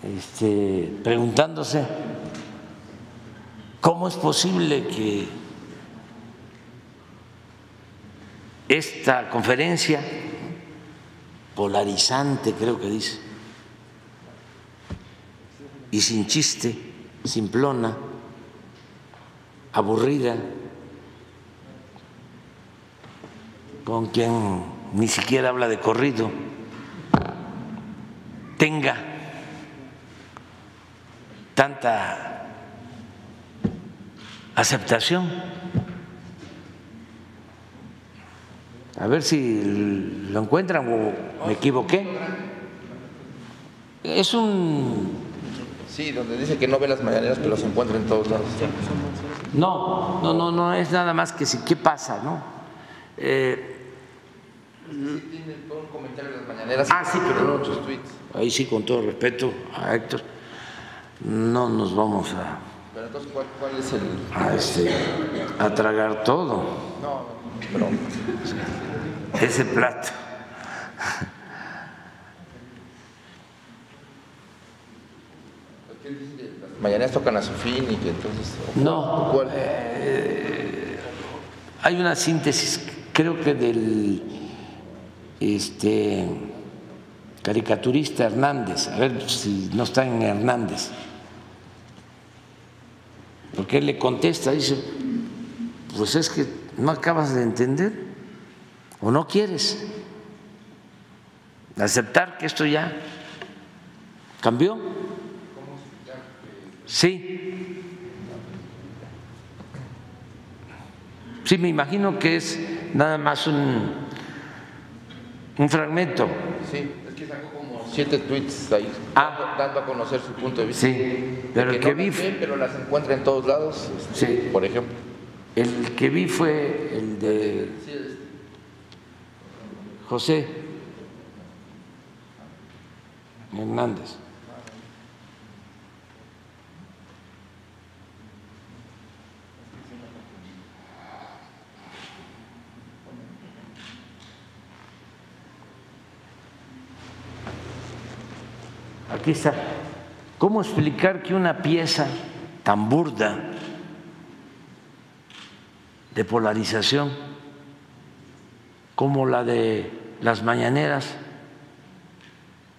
este, preguntándose cómo es posible que esta conferencia polarizante, creo que dice, y sin chiste, simplona, aburrida, con quien ni siquiera habla de corrido, tenga tanta aceptación. A ver si lo encuentran o me equivoqué. Es un... Sí, donde dice que no ve las mañaneras, pero se encuentra en todos lados. No, no, no, no es nada más que si, ¿qué pasa, no? Eh, sí, tiene todo un comentario de las mañaneras. Ah, sí, pero no, ahí sí, con todo respeto a Héctor no nos vamos a, pero entonces, ¿cuál, es el... a, este, a tragar todo. No, pero... Ese plato. Mañana tocan a su fin y que entonces... No, ¿cuál? Eh, hay una síntesis, creo que del este caricaturista Hernández, a ver si no está en Hernández, porque él le contesta, dice, pues es que no acabas de entender o no quieres. aceptar que esto ya cambió. Sí. Sí, me imagino que es nada más un, un fragmento. Sí, es que como siete tweets ahí, Ah. dando a conocer su punto de vista. Sí, pero el que no vi, pero las encuentra en todos lados, este, Sí. por ejemplo. el que vi fue el de José Hernández. Aquí está. ¿Cómo explicar que una pieza tan burda de polarización como la de las mañaneras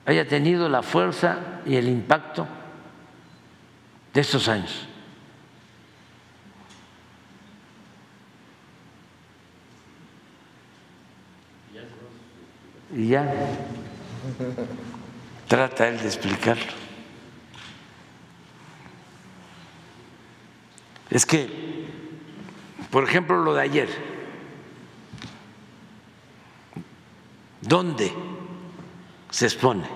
haya tenido la fuerza y el impacto de estos años? Y ya trata él de explicarlo. Es que, por ejemplo, lo de ayer, ¿dónde se expone?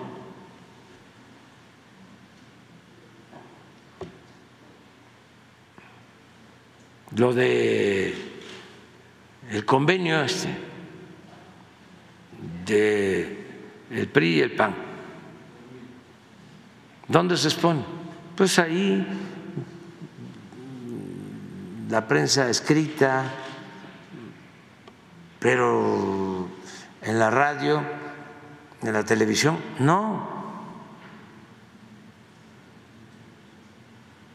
Lo de el convenio este de el PRI y el PAN. ¿Dónde se expone? Pues ahí la prensa escrita, pero en la radio, en la televisión, no.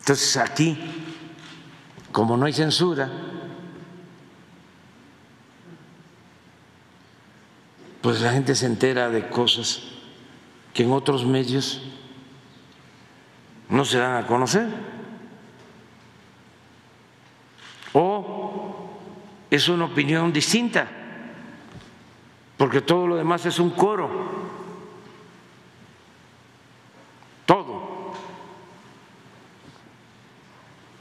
Entonces aquí, como no hay censura, pues la gente se entera de cosas que en otros medios no se dan a conocer. O es una opinión distinta, porque todo lo demás es un coro, todo.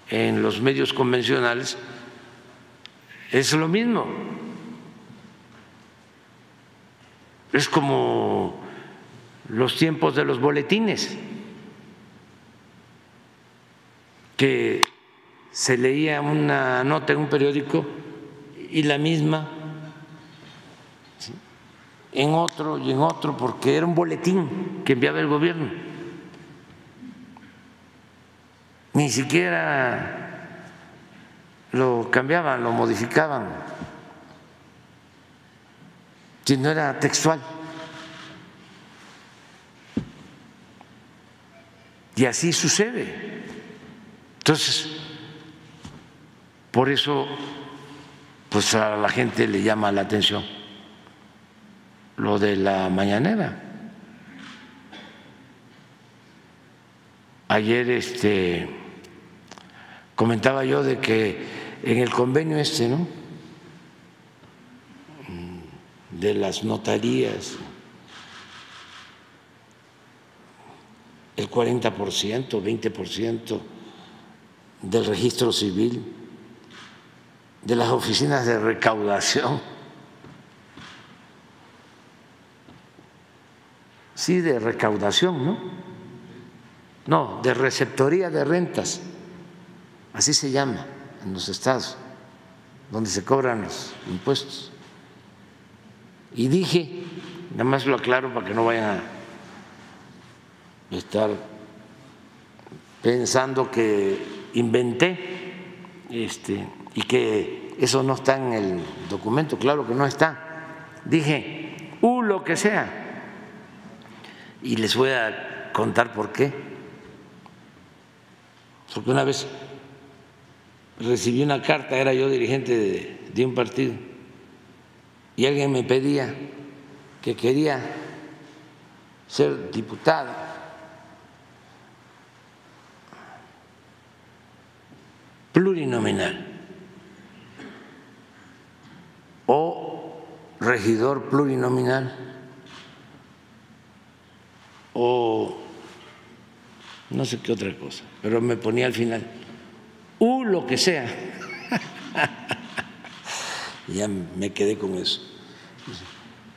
En los medios convencionales es lo mismo. Es como los tiempos de los boletines, que se leía una nota en un periódico y la misma en otro y en otro, porque era un boletín que enviaba el gobierno. Ni siquiera lo cambiaban, lo modificaban, si no era textual. Y así sucede. Entonces, por eso, pues a la gente le llama la atención lo de la mañanera. Ayer este comentaba yo de que en el convenio este, ¿no? de las notarías, el 40%, 20% del registro civil, de las oficinas de recaudación, sí, de recaudación, ¿no? No, de receptoría de rentas, así se llama en los estados, donde se cobran los impuestos. Y dije, nada más lo aclaro para que no vayan a estar pensando que inventé este, y que eso no está en el documento, claro que no está. Dije, u lo que sea. Y les voy a contar por qué. Porque una vez recibí una carta, era yo dirigente de, de un partido, y alguien me pedía que quería ser diputado. Plurinominal o regidor plurinominal o no sé qué otra cosa, pero me ponía al final, u lo que sea. ya me quedé con eso.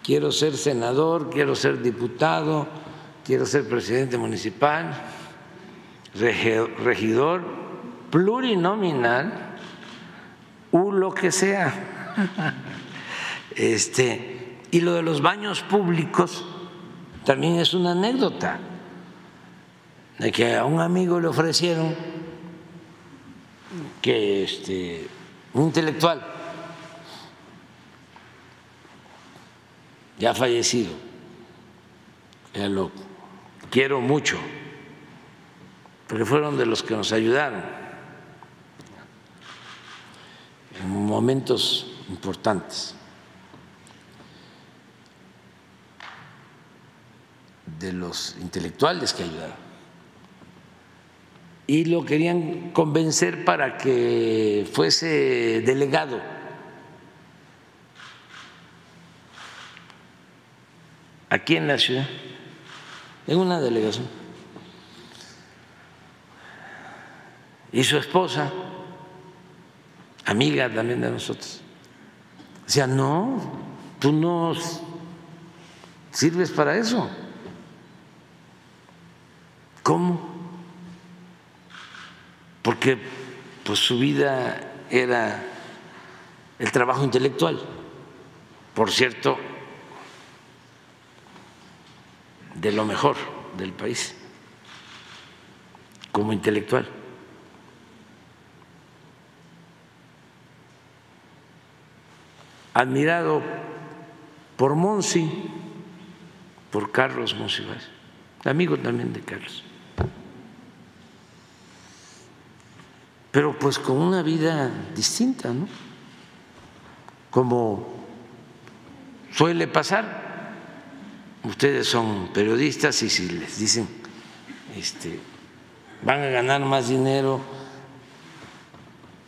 Quiero ser senador, quiero ser diputado, quiero ser presidente municipal, regidor plurinominal, u lo que sea. Este, y lo de los baños públicos también es una anécdota de que a un amigo le ofrecieron que este, un intelectual ya fallecido, lo quiero mucho, porque fueron de los que nos ayudaron momentos importantes. de los intelectuales que ayudaron. Y lo querían convencer para que fuese delegado. Aquí en la ciudad, en una delegación. Y su esposa, amiga también de nosotros, decía, no, tú no sirves para eso. ¿Cómo? Porque pues su vida era el trabajo intelectual. Por cierto, de lo mejor del país como intelectual. Admirado por Monsi, por Carlos Monsiváis, amigo también de Carlos. pero pues con una vida distinta, ¿no? Como suele pasar. Ustedes son periodistas y si les dicen, este, van a ganar más dinero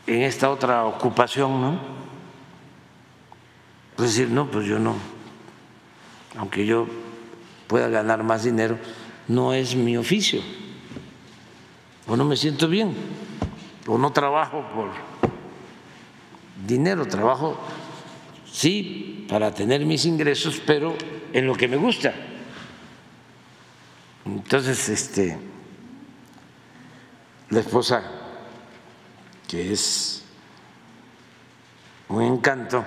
en esta otra ocupación, ¿no? Pues decir, no, pues yo no, aunque yo pueda ganar más dinero, no es mi oficio, o no me siento bien o no trabajo por dinero, trabajo sí para tener mis ingresos, pero en lo que me gusta. Entonces, este, la esposa, que es un encanto,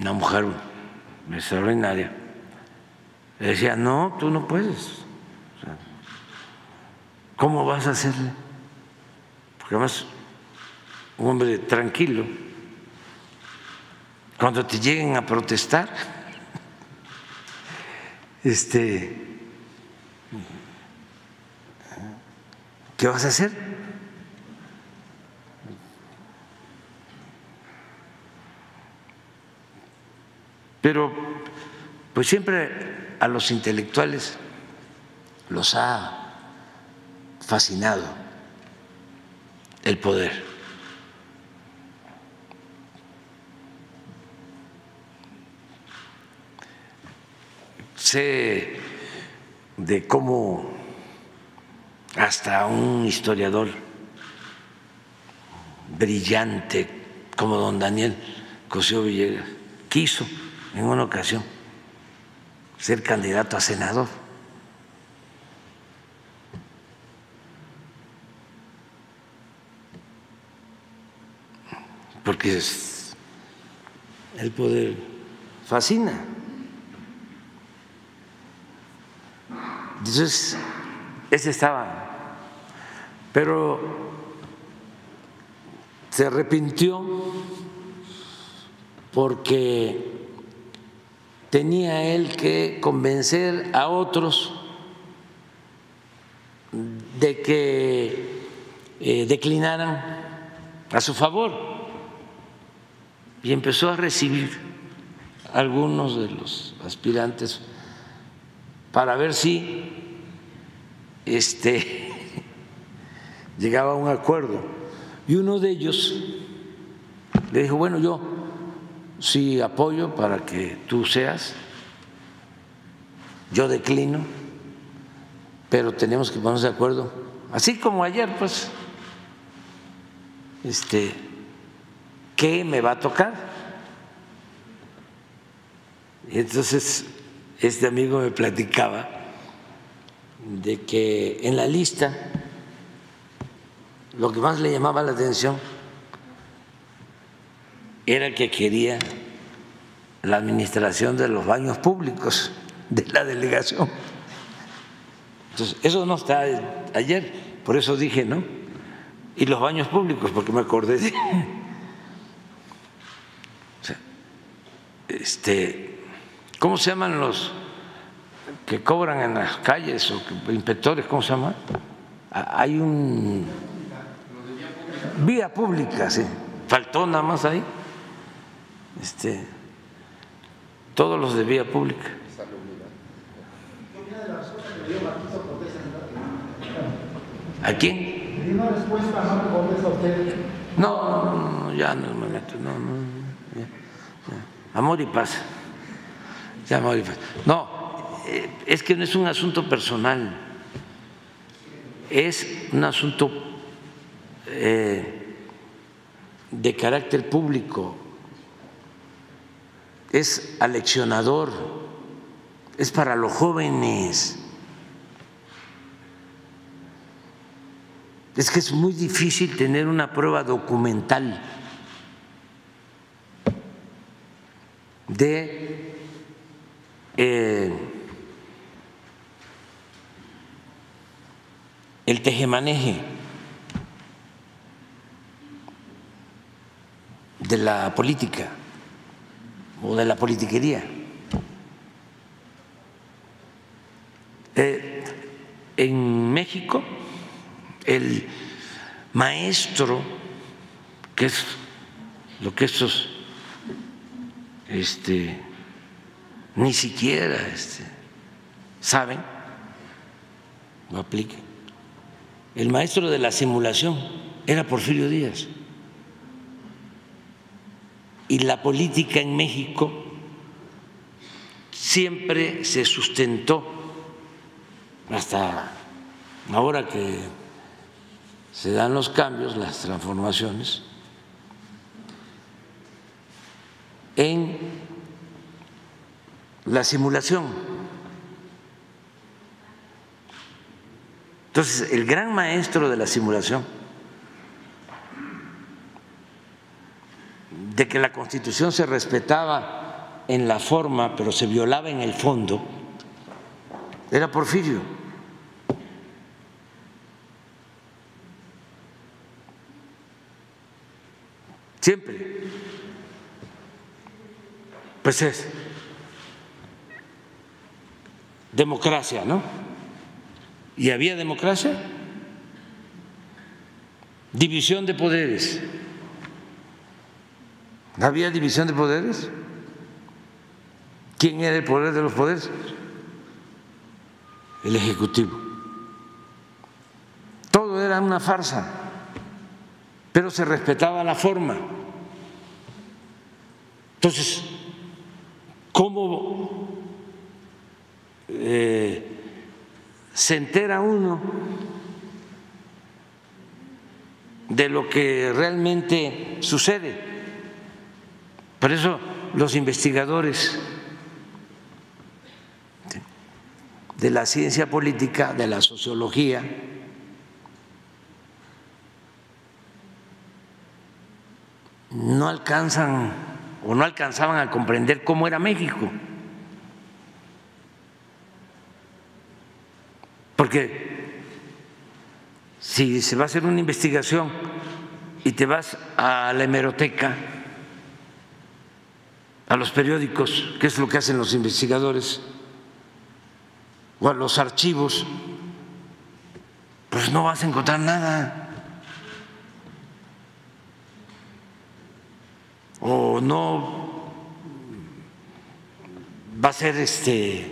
una mujer extraordinaria, le decía, no, tú no puedes. ¿Cómo vas a hacerle? porque además un hombre tranquilo, cuando te lleguen a protestar, este, ¿qué vas a hacer? Pero pues siempre a los intelectuales los ha fascinado el poder. Sé de cómo hasta un historiador brillante como don Daniel Cosío Villegas quiso en una ocasión ser candidato a senador porque el poder fascina. Entonces, ese estaba, pero se arrepintió porque tenía él que convencer a otros de que eh, declinaran a su favor y empezó a recibir algunos de los aspirantes para ver si este, llegaba a un acuerdo. Y uno de ellos le dijo, bueno, yo sí apoyo para que tú seas, yo declino pero tenemos que ponernos de acuerdo, así como ayer, pues, este, ¿qué me va a tocar? Y entonces este amigo me platicaba de que en la lista lo que más le llamaba la atención era que quería la administración de los baños públicos de la delegación. Entonces, eso no está ayer, por eso dije, ¿no? Y los baños públicos, porque me acordé de... este, ¿Cómo se llaman los que cobran en las calles o inspectores, ¿cómo se llama? Hay un... Vía pública, sí. Faltó nada más ahí. Este, todos los de vía pública. ¿A quién? no. No, ya no me meto, no, no. Amor y paz. Ya, amor y paz. No, eh, es que no es un asunto personal, es un asunto eh, de carácter público, es aleccionador, es para los jóvenes. Es que es muy difícil tener una prueba documental de eh, el tejemaneje de la política o de la politiquería. Eh, en México, el maestro, que es lo que estos este, ni siquiera este, saben, lo apliquen. El maestro de la simulación era Porfirio Díaz. Y la política en México siempre se sustentó, hasta ahora que se dan los cambios, las transformaciones, en la simulación. Entonces, el gran maestro de la simulación, de que la constitución se respetaba en la forma, pero se violaba en el fondo, era Porfirio. Siempre. Pues es democracia, ¿no? ¿Y había democracia? División de poderes. ¿Había división de poderes? ¿Quién era el poder de los poderes? El Ejecutivo. Todo era una farsa, pero se respetaba la forma. Entonces, ¿cómo eh, se entera uno de lo que realmente sucede? Por eso los investigadores de la ciencia política, de la sociología, no alcanzan o no alcanzaban a comprender cómo era México. Porque si se va a hacer una investigación y te vas a la hemeroteca, a los periódicos, que es lo que hacen los investigadores, o a los archivos, pues no vas a encontrar nada. O no va a ser este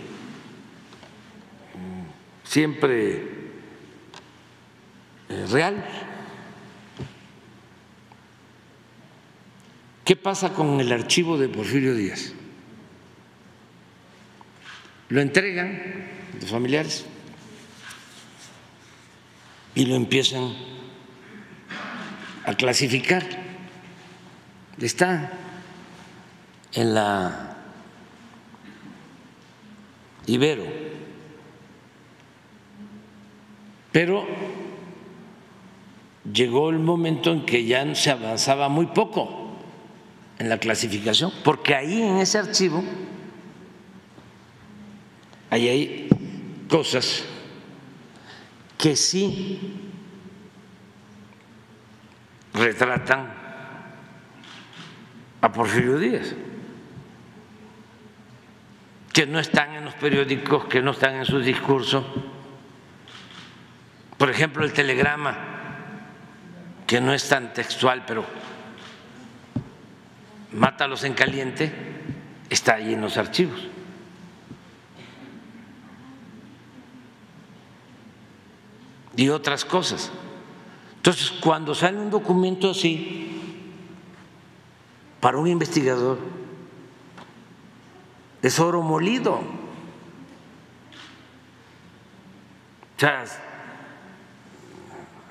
siempre eh, real. ¿Qué pasa con el archivo de Porfirio Díaz? Lo entregan los familiares y lo empiezan a clasificar. Está en la Ibero, pero llegó el momento en que ya se avanzaba muy poco en la clasificación, porque ahí en ese archivo ahí hay cosas que sí retratan a Porfirio Díaz, que no están en los periódicos, que no están en sus discursos. Por ejemplo, el telegrama, que no es tan textual, pero mátalos en caliente, está ahí en los archivos. Y otras cosas. Entonces, cuando sale un documento así, para un investigador, es oro molido. O sea,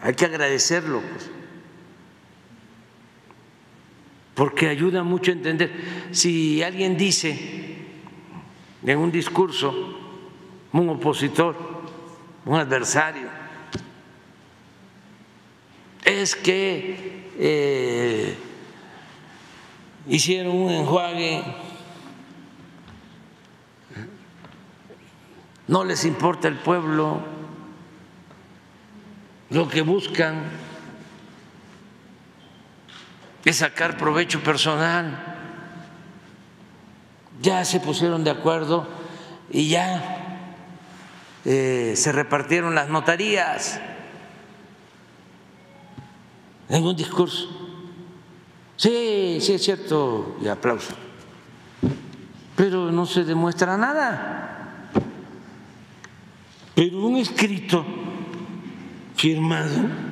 hay que agradecerlo, pues, porque ayuda mucho a entender. Si alguien dice en un discurso, un opositor, un adversario, es que eh, hicieron un enjuague, no les importa el pueblo, lo que buscan es sacar provecho personal. Ya se pusieron de acuerdo y ya eh, se repartieron las notarías en un discurso. Sí, sí es cierto, y aplauso. Pero no se demuestra nada. Pero un escrito firmado,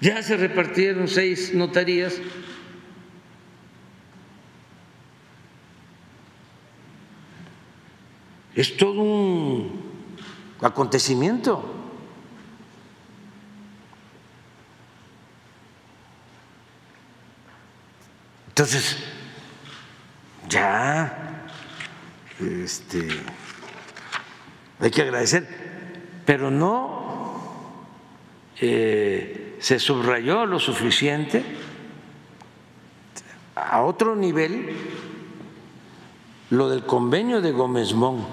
ya se repartieron seis notarías. Es todo un acontecimiento. Entonces, ya este, hay que agradecer, pero no eh, se subrayó lo suficiente a otro nivel lo del convenio de Gómez Mon,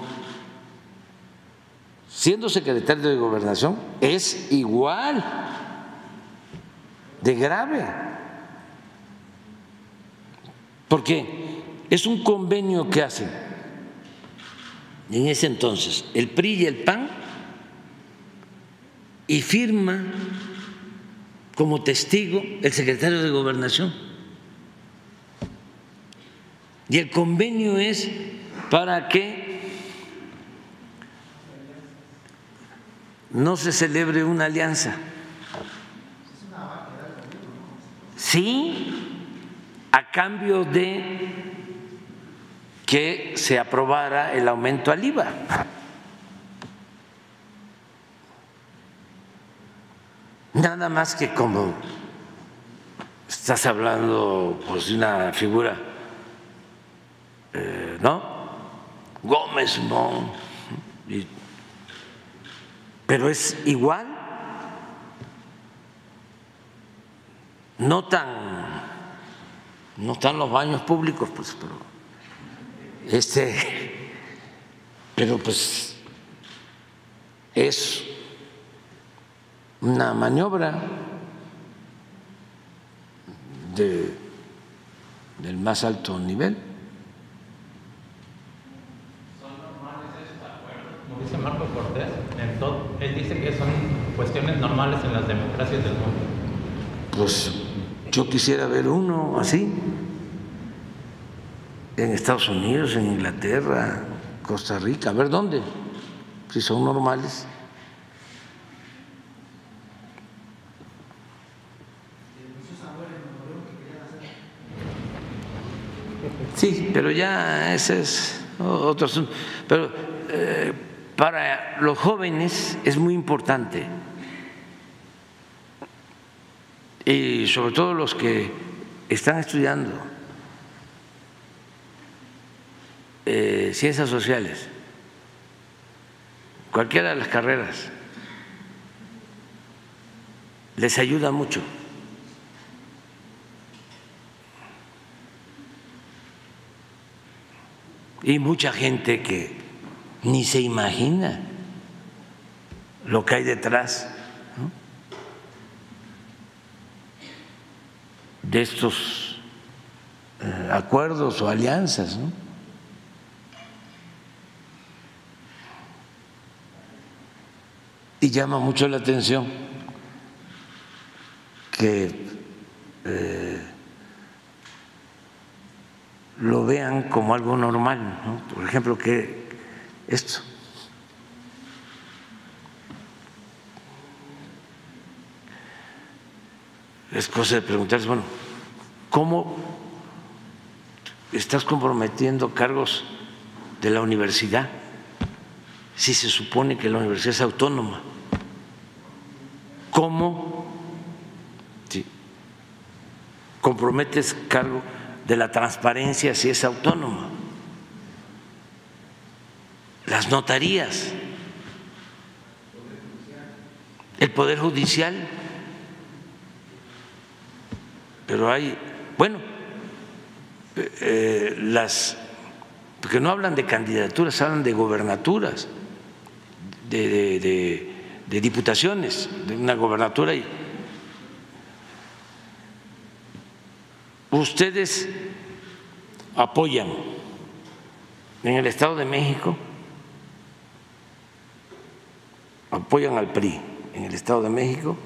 siendo secretario de gobernación, es igual de grave. Porque es un convenio que hacen. En ese entonces el PRI y el PAN y firma como testigo el secretario de gobernación. Y el convenio es para que no se celebre una alianza. Sí, a cambio de que se aprobara el aumento al IVA. Nada más que como estás hablando pues, de una figura, eh, ¿no? Gómez Mon, pero es igual, no tan no están los baños públicos, pues, pero este, pero pues es una maniobra de, del más alto nivel. ¿Son normales estos acuerdos? Como dice Marco Cortés, todo, él dice que son cuestiones normales en las democracias del mundo. Pues yo quisiera ver uno así en Estados Unidos, en Inglaterra, Costa Rica, a ver dónde, si son normales. Sí, pero ya ese es otro asunto. Pero eh, para los jóvenes es muy importante y sobre todo los que están estudiando eh, ciencias sociales, cualquiera de las carreras, les ayuda mucho. Y mucha gente que ni se imagina lo que hay detrás de estos eh, acuerdos o alianzas. Y llama mucho la atención que eh, lo vean como algo normal, ¿no? por ejemplo, que esto. Es cosa de preguntarse, bueno, ¿cómo estás comprometiendo cargos de la universidad si se supone que la universidad es autónoma? ¿Cómo comprometes cargo de la transparencia si es autónoma? Las notarías, el Poder Judicial pero hay, bueno, eh, las, porque no hablan de candidaturas, hablan de gobernaturas, de diputaciones, de una gobernatura. Y ustedes apoyan en el Estado de México, apoyan al PRI en el Estado de México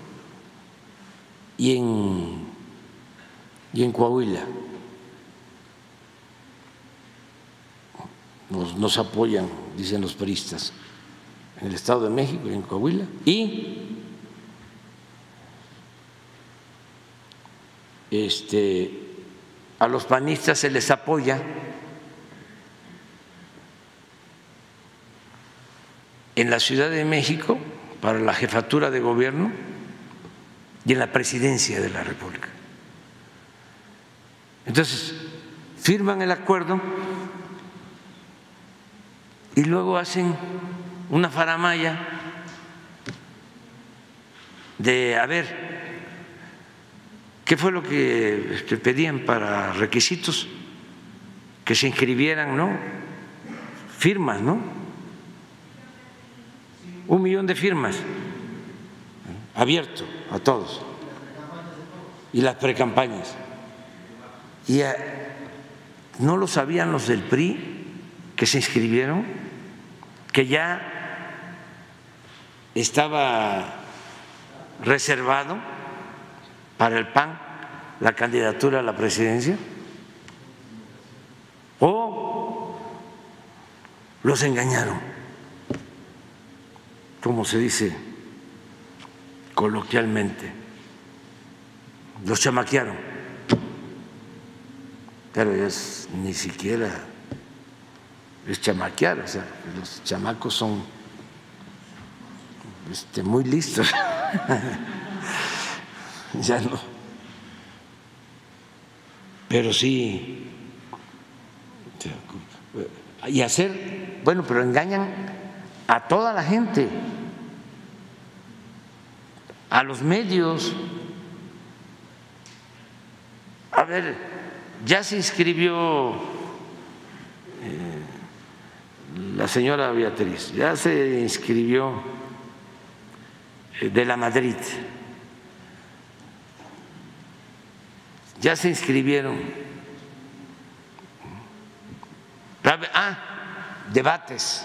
y en y en Coahuila. Nos, nos, apoyan, dicen los peristas, en el Estado de México y en Coahuila. Y este, a los panistas se les apoya en la Ciudad de México para la jefatura de gobierno y en la presidencia de la República. Entonces, firman el acuerdo y luego hacen una faramaya de, a ver, ¿qué fue lo que este, pedían para requisitos? Que se inscribieran, ¿no? Firmas, ¿no? Un millón de firmas, abierto a todos. Y las precampañas. Y no lo sabían los del PRI que se inscribieron, que ya estaba reservado para el PAN la candidatura a la presidencia. O los engañaron, como se dice coloquialmente, los chamaquearon pero es ni siquiera es chamaquear, o sea, los chamacos son este, muy listos. ya no. Pero sí. Y hacer, bueno, pero engañan a toda la gente, a los medios. A ver, ya se inscribió eh, la señora Beatriz, ya se inscribió eh, de la Madrid, ya se inscribieron. Ah, debates,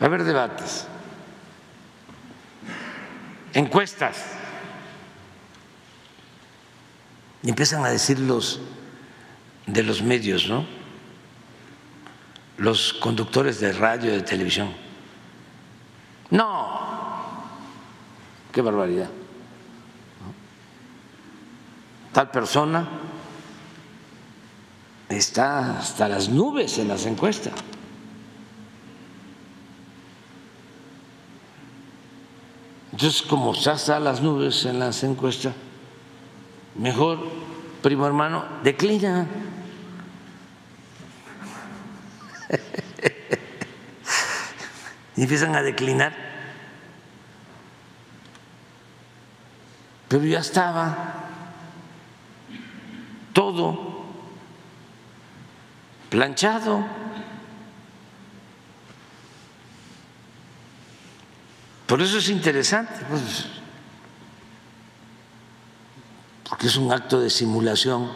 va a haber debates, encuestas. Y empiezan a decir los de los medios, ¿no? Los conductores de radio, de televisión. No, qué barbaridad. Tal persona está hasta las nubes en las encuestas. Entonces, como está a las nubes en las encuestas, mejor, primo hermano, declina. y empiezan a declinar. Pero ya estaba todo planchado. Por eso es interesante, pues, porque es un acto de simulación.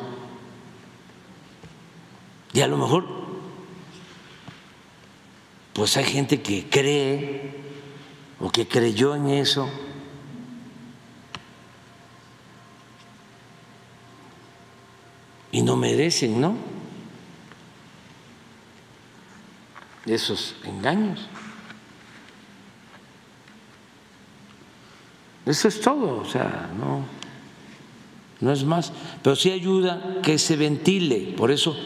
Y a lo mejor, pues hay gente que cree o que creyó en eso. Y no merecen, ¿no? Esos engaños. Eso es todo, o sea, no, no es más. Pero sí ayuda que se ventile, por eso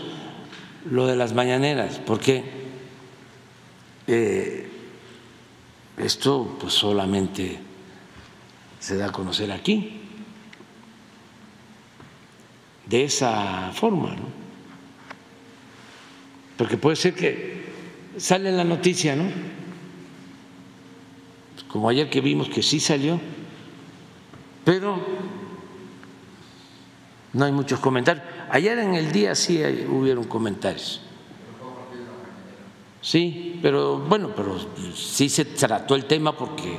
lo de las mañaneras, porque eh, esto pues solamente se da a conocer aquí, de esa forma, ¿no? Porque puede ser que sale la noticia, ¿no? Como ayer que vimos que sí salió pero no hay muchos comentarios. Ayer en el día sí hubieron comentarios. Sí, pero bueno, pero sí se trató el tema porque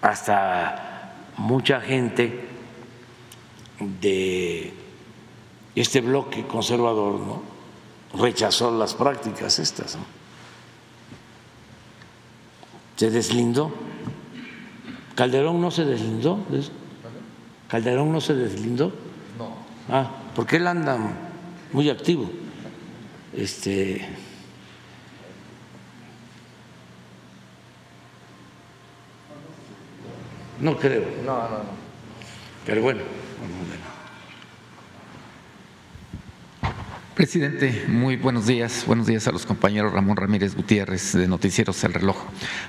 hasta mucha gente de este bloque conservador ¿no? rechazó las prácticas estas. ¿no? Se deslindó. Calderón no se deslindó. Calderón no se deslindó. No. Ah, porque él anda muy activo. Este. No creo. No, no, no. Pero bueno, vamos a ver. Presidente, muy buenos días. Buenos días a los compañeros Ramón Ramírez Gutiérrez de Noticieros El Reloj.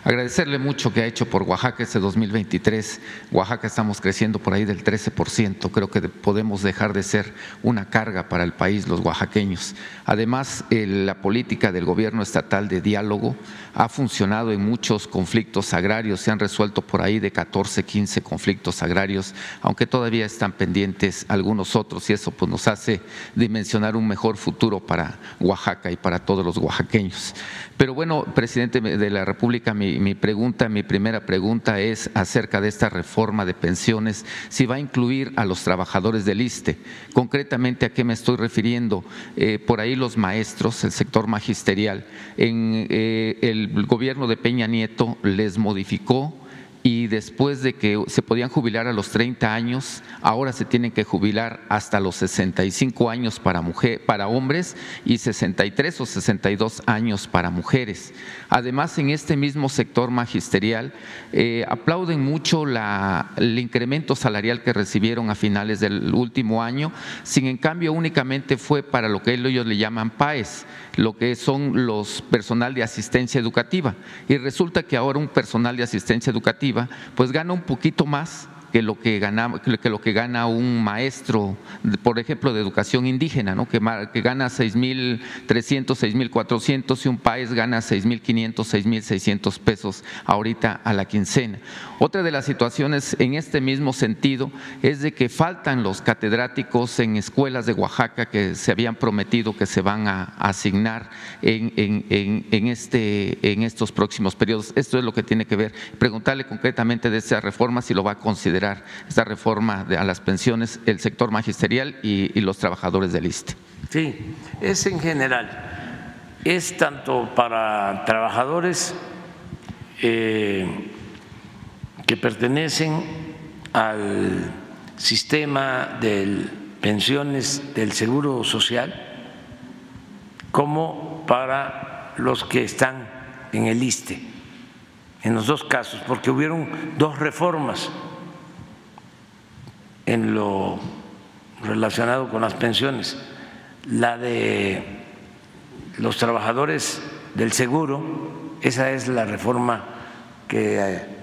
Agradecerle mucho que ha hecho por Oaxaca este 2023. Oaxaca estamos creciendo por ahí del 13%. Creo que podemos dejar de ser una carga para el país, los oaxaqueños. Además, la política del gobierno estatal de diálogo ha funcionado en muchos conflictos agrarios. Se han resuelto por ahí de 14, 15 conflictos agrarios, aunque todavía están pendientes algunos otros y eso pues, nos hace dimensionar un mejor futuro para Oaxaca y para todos los oaxaqueños. Pero bueno, presidente de la República, mi, pregunta, mi primera pregunta es acerca de esta reforma de pensiones, si va a incluir a los trabajadores del ISTE. Concretamente, ¿a qué me estoy refiriendo? Eh, por ahí los maestros, el sector magisterial, en eh, el gobierno de Peña Nieto les modificó y después de que se podían jubilar a los 30 años, ahora se tienen que jubilar hasta los 65 años para, mujer, para hombres y 63 o 62 años para mujeres. Además, en este mismo sector magisterial eh, aplauden mucho el incremento salarial que recibieron a finales del último año, sin en cambio únicamente fue para lo que ellos le llaman PAES, lo que son los personal de asistencia educativa. Y resulta que ahora un personal de asistencia educativa pues gana un poquito más que lo que gana, un maestro, por ejemplo, de educación indígena, ¿no? que, que gana 6.300, 6.400 y un país gana 6.500, 6.600 pesos ahorita a la quincena. Otra de las situaciones en este mismo sentido es de que faltan los catedráticos en escuelas de Oaxaca que se habían prometido que se van a asignar en, en, este, en estos próximos periodos. Esto es lo que tiene que ver. Preguntarle concretamente de esa reforma si lo va a considerar esta reforma a las pensiones el sector magisterial y, los trabajadores del ISTE. Sí, es en general, es tanto para trabajadores eh, que pertenecen al sistema de pensiones del Seguro Social como para los que están en el ISTE, en los dos casos, porque hubieron dos reformas en lo relacionado con las pensiones. La de los trabajadores del seguro, esa es la reforma que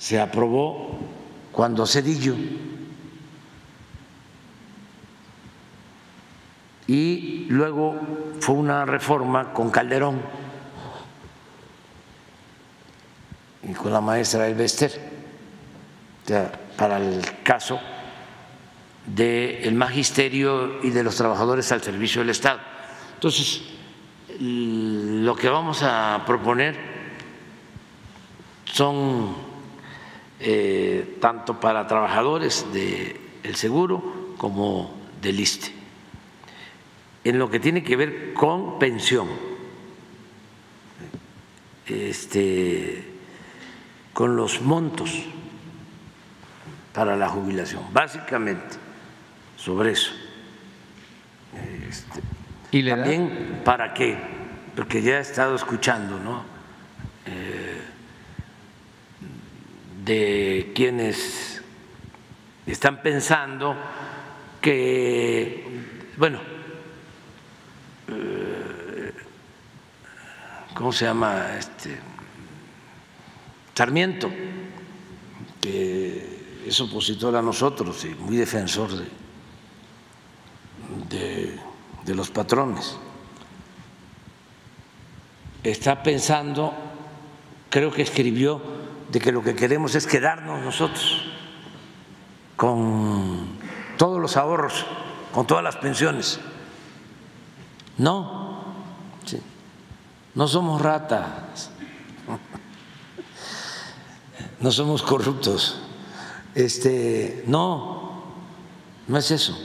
se aprobó cuando Cedillo y luego fue una reforma con Calderón y con la maestra Elbester para el caso del magisterio y de los trabajadores al servicio del Estado. Entonces, lo que vamos a proponer son eh, tanto para trabajadores del seguro como del ISTE en lo que tiene que ver con pensión, este, con los montos para la jubilación, básicamente sobre eso. Este, ¿Y también para qué, porque ya he estado escuchando, ¿no? Eh, quienes están pensando que, bueno, ¿cómo se llama? Este, Sarmiento, que es opositor a nosotros y muy defensor de, de los patrones, está pensando, creo que escribió, de que lo que queremos es quedarnos nosotros con todos los ahorros, con todas las pensiones. No, no somos ratas, no somos corruptos. Este, no, no es eso.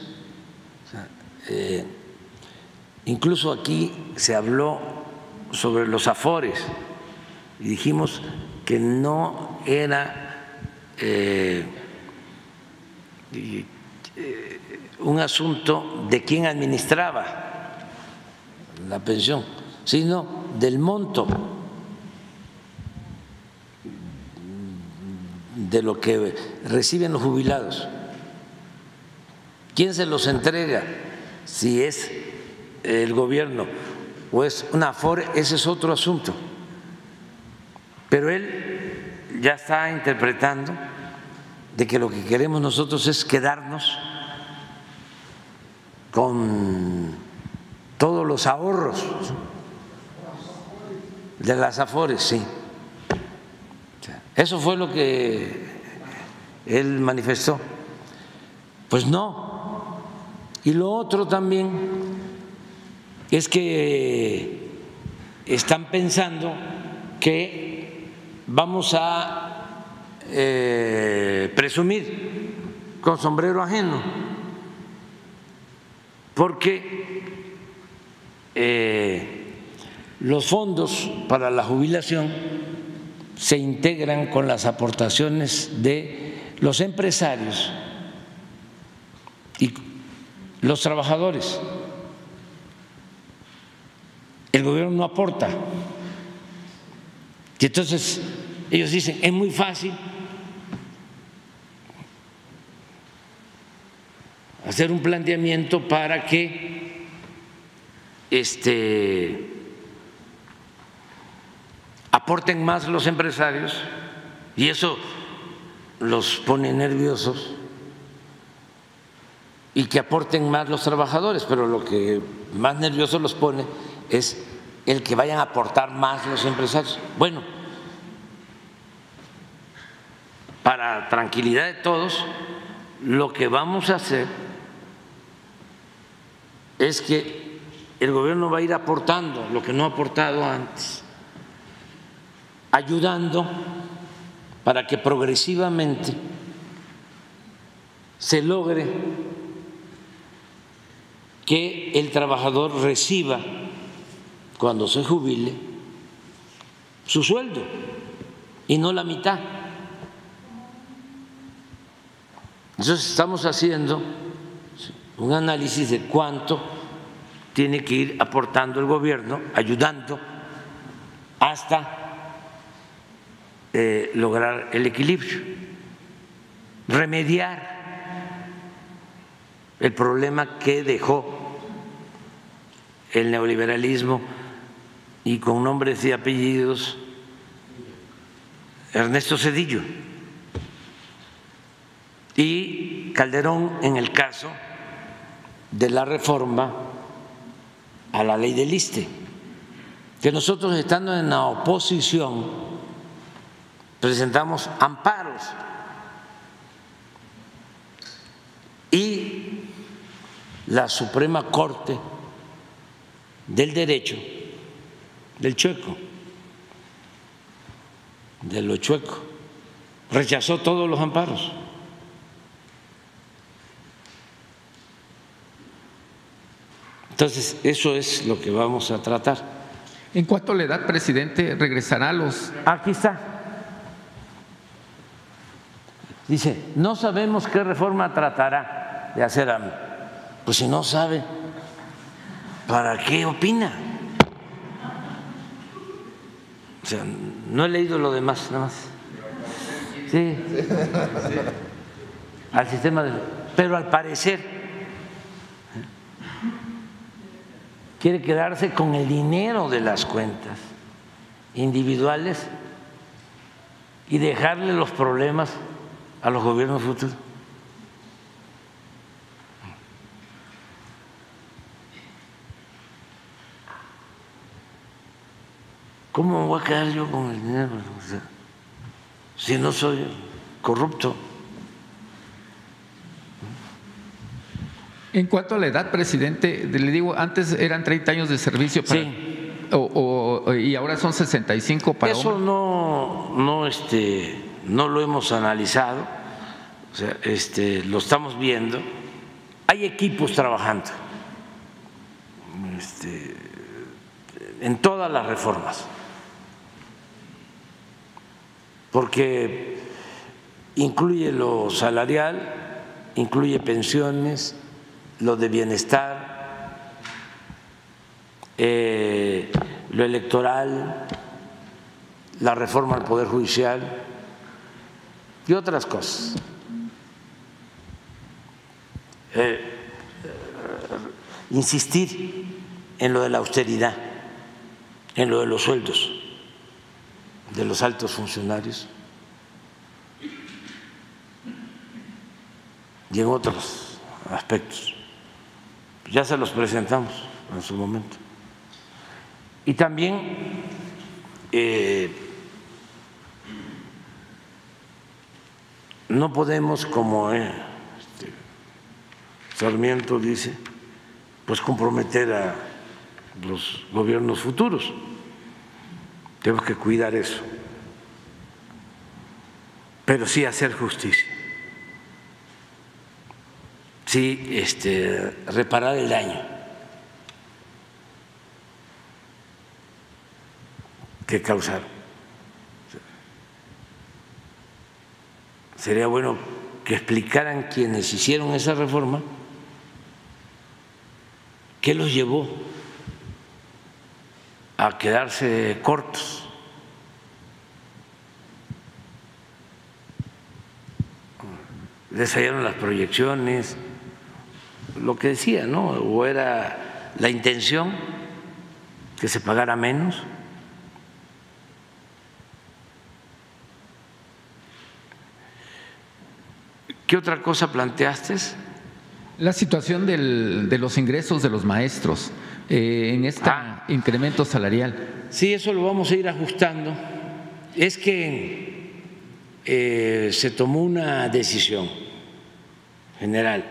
Eh, incluso aquí se habló sobre los afores y dijimos que no era eh, eh, un asunto de quién administraba la pensión, sino del monto de lo que reciben los jubilados. ¿Quién se los entrega? Si es el gobierno o es una AFORE, ese es otro asunto. Pero él ya está interpretando de que lo que queremos nosotros es quedarnos con todos los ahorros de las Afores, sí. Eso fue lo que él manifestó. Pues no. Y lo otro también es que están pensando que vamos a eh, presumir con sombrero ajeno, porque eh, los fondos para la jubilación se integran con las aportaciones de los empresarios y los trabajadores. El gobierno no aporta. Entonces ellos dicen, es muy fácil hacer un planteamiento para que este aporten más los empresarios y eso los pone nerviosos y que aporten más los trabajadores, pero lo que más nerviosos los pone es el que vayan a aportar más los empresarios. Bueno, para tranquilidad de todos, lo que vamos a hacer es que el gobierno va a ir aportando lo que no ha aportado antes ayudando para que progresivamente se logre que el trabajador reciba cuando se jubile su sueldo y no la mitad. Entonces estamos haciendo un análisis de cuánto tiene que ir aportando el gobierno, ayudando hasta eh, lograr el equilibrio, remediar el problema que dejó el neoliberalismo y con nombres y apellidos Ernesto Cedillo. Y Calderón en el caso de la reforma a la ley del ISTE, que nosotros estando en la oposición presentamos amparos y la Suprema Corte del Derecho del Chueco, de lo chueco, rechazó todos los amparos. Entonces, eso es lo que vamos a tratar. En cuanto a la edad, presidente, regresará a los... Aquí está. Dice, no sabemos qué reforma tratará de hacer AMLO. Pues si no sabe, ¿para qué opina? O sea, no he leído lo demás, nada más. Sí. Al sistema de... Pero al parecer quiere quedarse con el dinero de las cuentas individuales y dejarle los problemas a los gobiernos futuros. ¿Cómo me voy a quedar yo con el dinero? Si no soy corrupto. En cuanto a la edad, presidente, le digo, antes eran 30 años de servicio para, Sí. o- o- y ahora son 65 para Eso hombres. no, no, este, no lo hemos analizado, o sea, este, lo estamos viendo. Hay equipos trabajando este, en todas las reformas, porque incluye lo salarial, incluye pensiones, lo de bienestar, eh, lo electoral, la reforma al Poder Judicial y otras cosas. Eh, eh, insistir en lo de la austeridad, en lo de los sueldos de los altos funcionarios y en otros aspectos. Ya se los presentamos en su momento. Y también eh, no podemos, como eh, este, Sarmiento dice, pues comprometer a los gobiernos futuros. Tenemos que cuidar eso, pero sí hacer justicia, sí este, reparar el daño que causaron. Sería bueno que explicaran quienes hicieron esa reforma qué los llevó a quedarse cortos. Les las proyecciones, lo que decía, ¿no? O era la intención que se pagara menos. ¿Qué otra cosa planteaste? La situación del- de los ingresos de los maestros eh, en este Ah. incremento salarial. Sí, eso lo vamos a ir ajustando. Es que eh, se tomó una decisión general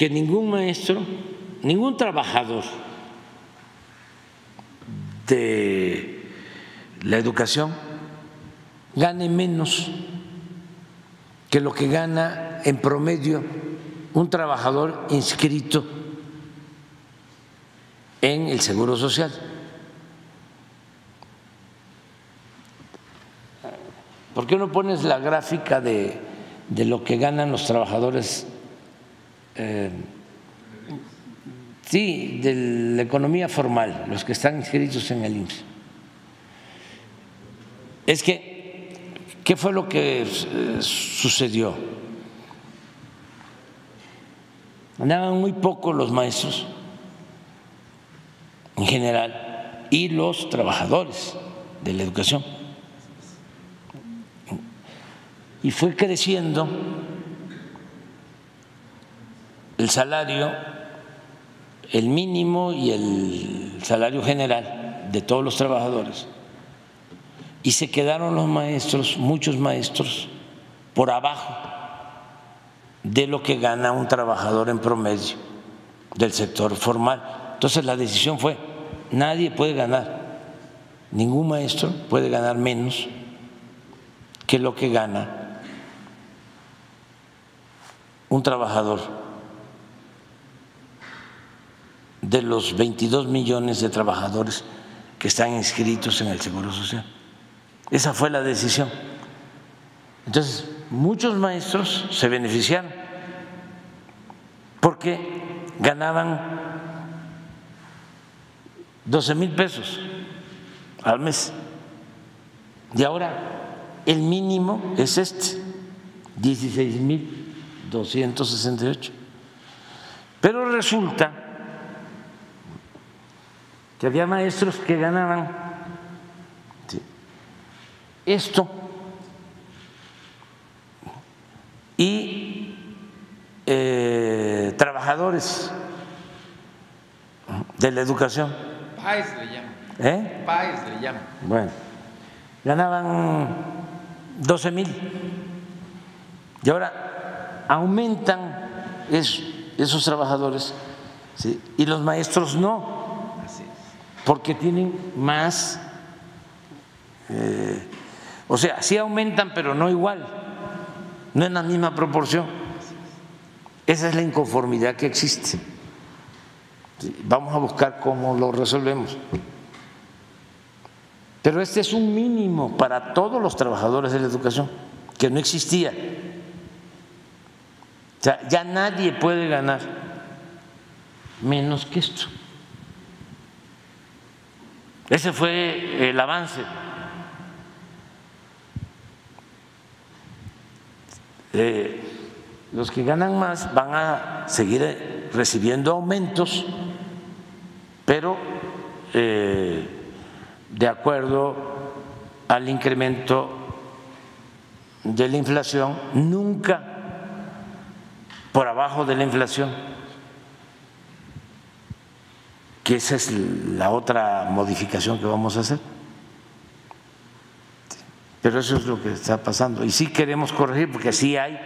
que ningún maestro, ningún trabajador de la educación gane menos que lo que gana en promedio un trabajador inscrito en el Seguro Social. ¿Por qué no pones la gráfica de, de lo que ganan los trabajadores? Eh, sí, de la economía formal, los que están inscritos en el IMSS. Es que, ¿qué fue lo que eh, sucedió? Ganaban muy poco los maestros en general y los trabajadores de la educación. Y fue creciendo el salario, el mínimo y el salario general de todos los trabajadores. Y se quedaron los maestros, muchos maestros, por abajo de lo que gana un trabajador en promedio del sector formal. Entonces la decisión fue, nadie puede ganar, ningún maestro puede ganar menos que lo que gana un trabajador de los 22 millones de trabajadores que están inscritos en el Seguro Social. Esa fue la decisión. Entonces, muchos maestros se beneficiaron porque ganaban 12 mil pesos al mes. Y ahora el mínimo es este, 16 mil 268. Pero resulta que había maestros que ganaban esto y eh, trabajadores de la educación. PAES le llaman. ¿Eh? PAES le llaman. Bueno, ganaban 12 mil y ahora aumentan esos trabajadores y los maestros no, porque tienen más, eh, o sea, sí aumentan, pero no igual, no en la misma proporción. Esa es la inconformidad que existe. Vamos a buscar cómo lo resolvemos. Pero este es un mínimo para todos los trabajadores de la educación, que no existía. O sea, ya nadie puede ganar menos que esto. Ese fue el avance. Eh, los que ganan más van a seguir recibiendo aumentos, pero eh, de acuerdo al incremento de la inflación, nunca por abajo de la inflación, que esa es la otra modificación que vamos a hacer. Pero eso es lo que está pasando. Y sí queremos corregir, porque sí hay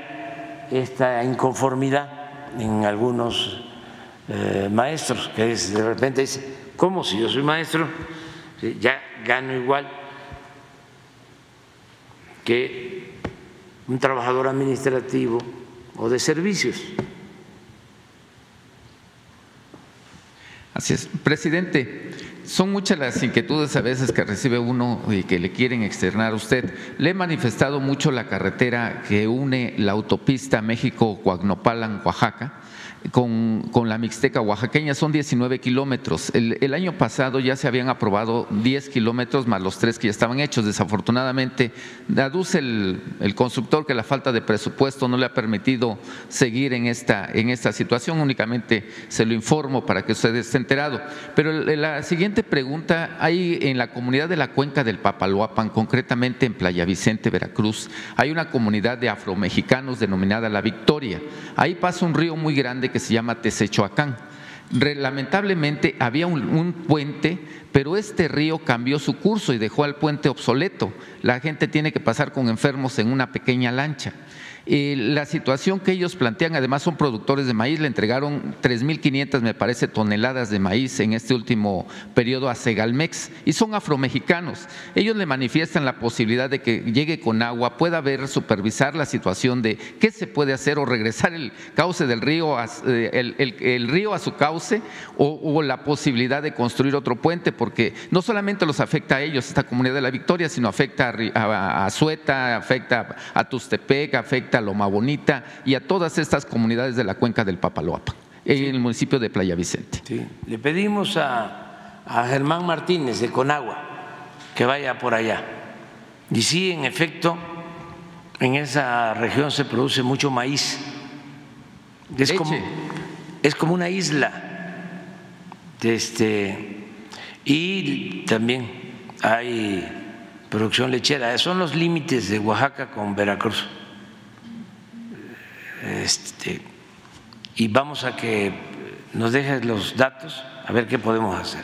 esta inconformidad en algunos eh, maestros que de repente dicen, ¿cómo si yo soy maestro? Ya gano igual que un trabajador administrativo o de servicios. Así es. Presidente, son muchas las inquietudes a veces que recibe uno y que le quieren externar a usted. Le he manifestado mucho la carretera que une la autopista México-Coagnopalan, Oaxaca, con, la Mixteca oaxaqueña son 19 kilómetros. El, año pasado ya se habían aprobado 10 kilómetros más los tres que ya estaban hechos. Desafortunadamente, aduce el, el, constructor que la falta de presupuesto no le ha permitido seguir en esta, en esta situación. Únicamente se lo informo para que usted esté enterado. Pero la siguiente pregunta, hay en la comunidad de la cuenca del Papaloapan, concretamente en Playa Vicente, Veracruz, hay una comunidad de afromexicanos denominada La Victoria. Ahí pasa un río muy grande que se llama Tesechoacán. Lamentablemente había un, un, puente, pero este río cambió su curso y dejó al puente obsoleto. La gente tiene que pasar con enfermos en una pequeña lancha. Eh, la situación que ellos plantean, además son productores de maíz, le entregaron 3.500, me parece, toneladas de maíz en este último periodo a Segalmex y son afromexicanos. Ellos le manifiestan la posibilidad de que llegue con agua, pueda ver, supervisar la situación de qué se puede hacer o regresar el cauce del río, a, eh, el, el, río a su cauce o, la posibilidad de construir otro puente, porque no solamente los afecta a ellos, esta comunidad de la Victoria, sino afecta a, a Sueta, afecta a Tustepec, afecta a Loma Bonita y a todas estas comunidades de la cuenca del Papaloapan, en el municipio de Playa Vicente. Sí. Le pedimos a, a Germán Martínez de Conagua que vaya por allá. Y sí, en efecto, en esa región se produce mucho maíz. Es, como, es como una isla. Este, y también hay producción lechera. Son los límites de Oaxaca con Veracruz. Este, y vamos a que nos dejes los datos a ver qué podemos hacer.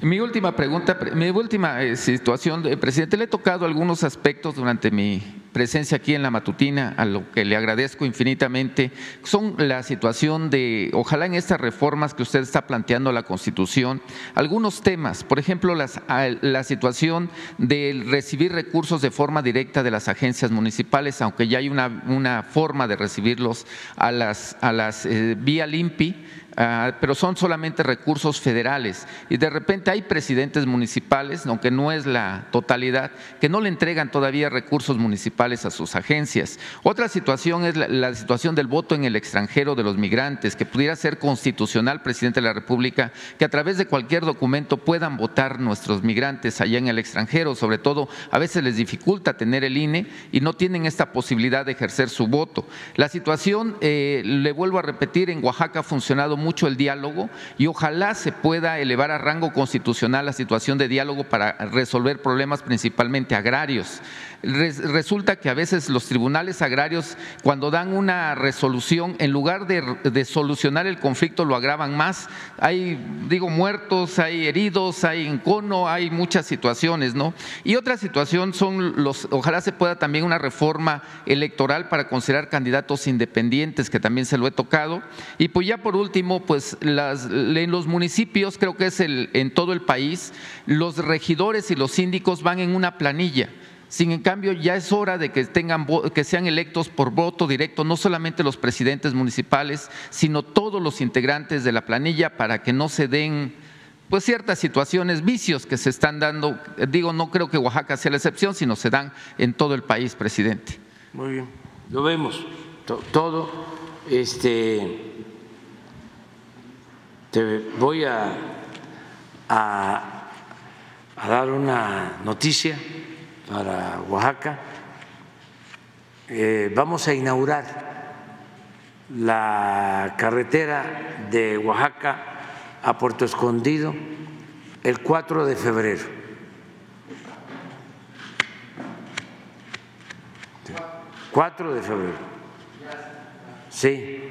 Mi última pregunta, mi última eh, situación, eh, presidente, le he tocado algunos aspectos durante mi presencia aquí en la matutina, a lo que le agradezco infinitamente, son la situación de, ojalá en estas reformas que usted está planteando a la Constitución, algunos temas, por ejemplo, las, la situación de recibir recursos de forma directa de las agencias municipales, aunque ya hay una, una forma de recibirlos a las, a las eh, vía LIMPI, pero son solamente recursos federales. Y de repente hay presidentes municipales, aunque no es la totalidad, que no le entregan todavía recursos municipales a sus agencias. Otra situación es la, situación del voto en el extranjero de los migrantes, que pudiera ser constitucional, presidente de la República, que a través de cualquier documento puedan votar nuestros migrantes allá en el extranjero. Sobre todo, a veces les dificulta tener el INE y no tienen esta posibilidad de ejercer su voto. La situación, eh, le vuelvo a repetir, en Oaxaca ha funcionado mucho el diálogo y ojalá se pueda elevar a rango constitucional la situación de diálogo para resolver problemas principalmente agrarios resulta que a veces los tribunales agrarios, cuando dan una resolución, en lugar de, solucionar el conflicto, lo agravan más. Hay, digo, muertos, hay heridos, hay encono, hay muchas situaciones, ¿no? Y otra situación son los, ojalá se pueda también una reforma electoral para considerar candidatos independientes, que también se lo he tocado. Y pues ya por último, pues en los municipios, creo que es el, en todo el país, los regidores y los síndicos van en una planilla. Sin en cambio, ya es hora de que, tengan, que sean electos por voto directo, no solamente los presidentes municipales, sino todos los integrantes de la planilla para que no se den pues ciertas situaciones, vicios que se están dando. Digo, no creo que Oaxaca sea la excepción, sino se dan en todo el país, presidente. Muy bien, lo vemos todo. Este, te voy a, a dar una noticia para Oaxaca. Eh, vamos a inaugurar la carretera de Oaxaca a Puerto Escondido el 4 de febrero. Cuatro de febrero. Sí,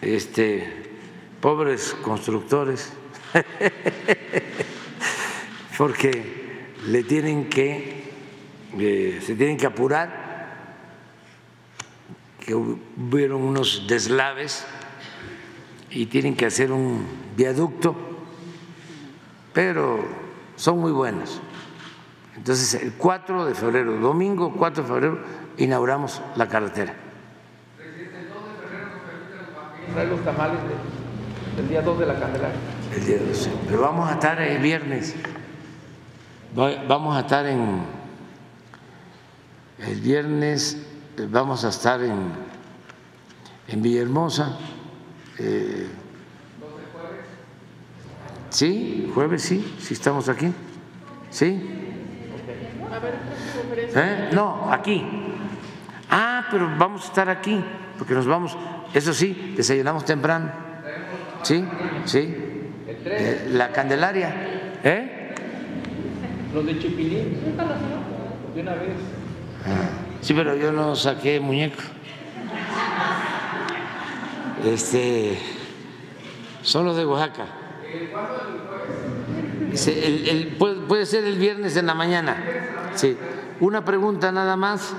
este, pobres constructores, porque le tienen que se tienen que apurar, que hubieron unos deslaves y tienen que hacer un viaducto, pero son muy buenos. Entonces, el 4 de febrero, domingo 4 de febrero, inauguramos la carretera. Presidente, el 2 de febrero nos permite los tamales del día 2 de la Candelaria. El día 2, pero vamos a estar el viernes, vamos a estar en el viernes eh, vamos a estar en, en Villahermosa. Eh, sí, jueves sí, sí estamos aquí. ¿Sí? ¿Eh? No, aquí. Ah, pero vamos a estar aquí, porque nos vamos, eso sí, desayunamos temprano. ¿Sí? ¿Sí? Eh, la Candelaria. ¿Eh? Los de Chipilín, de una vez. Sí, pero yo no saqué muñeco. Este, son los de Oaxaca. El, puede, ser el viernes en la mañana. Sí. Una pregunta nada más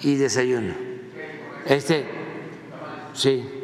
y desayuno. Este, sí.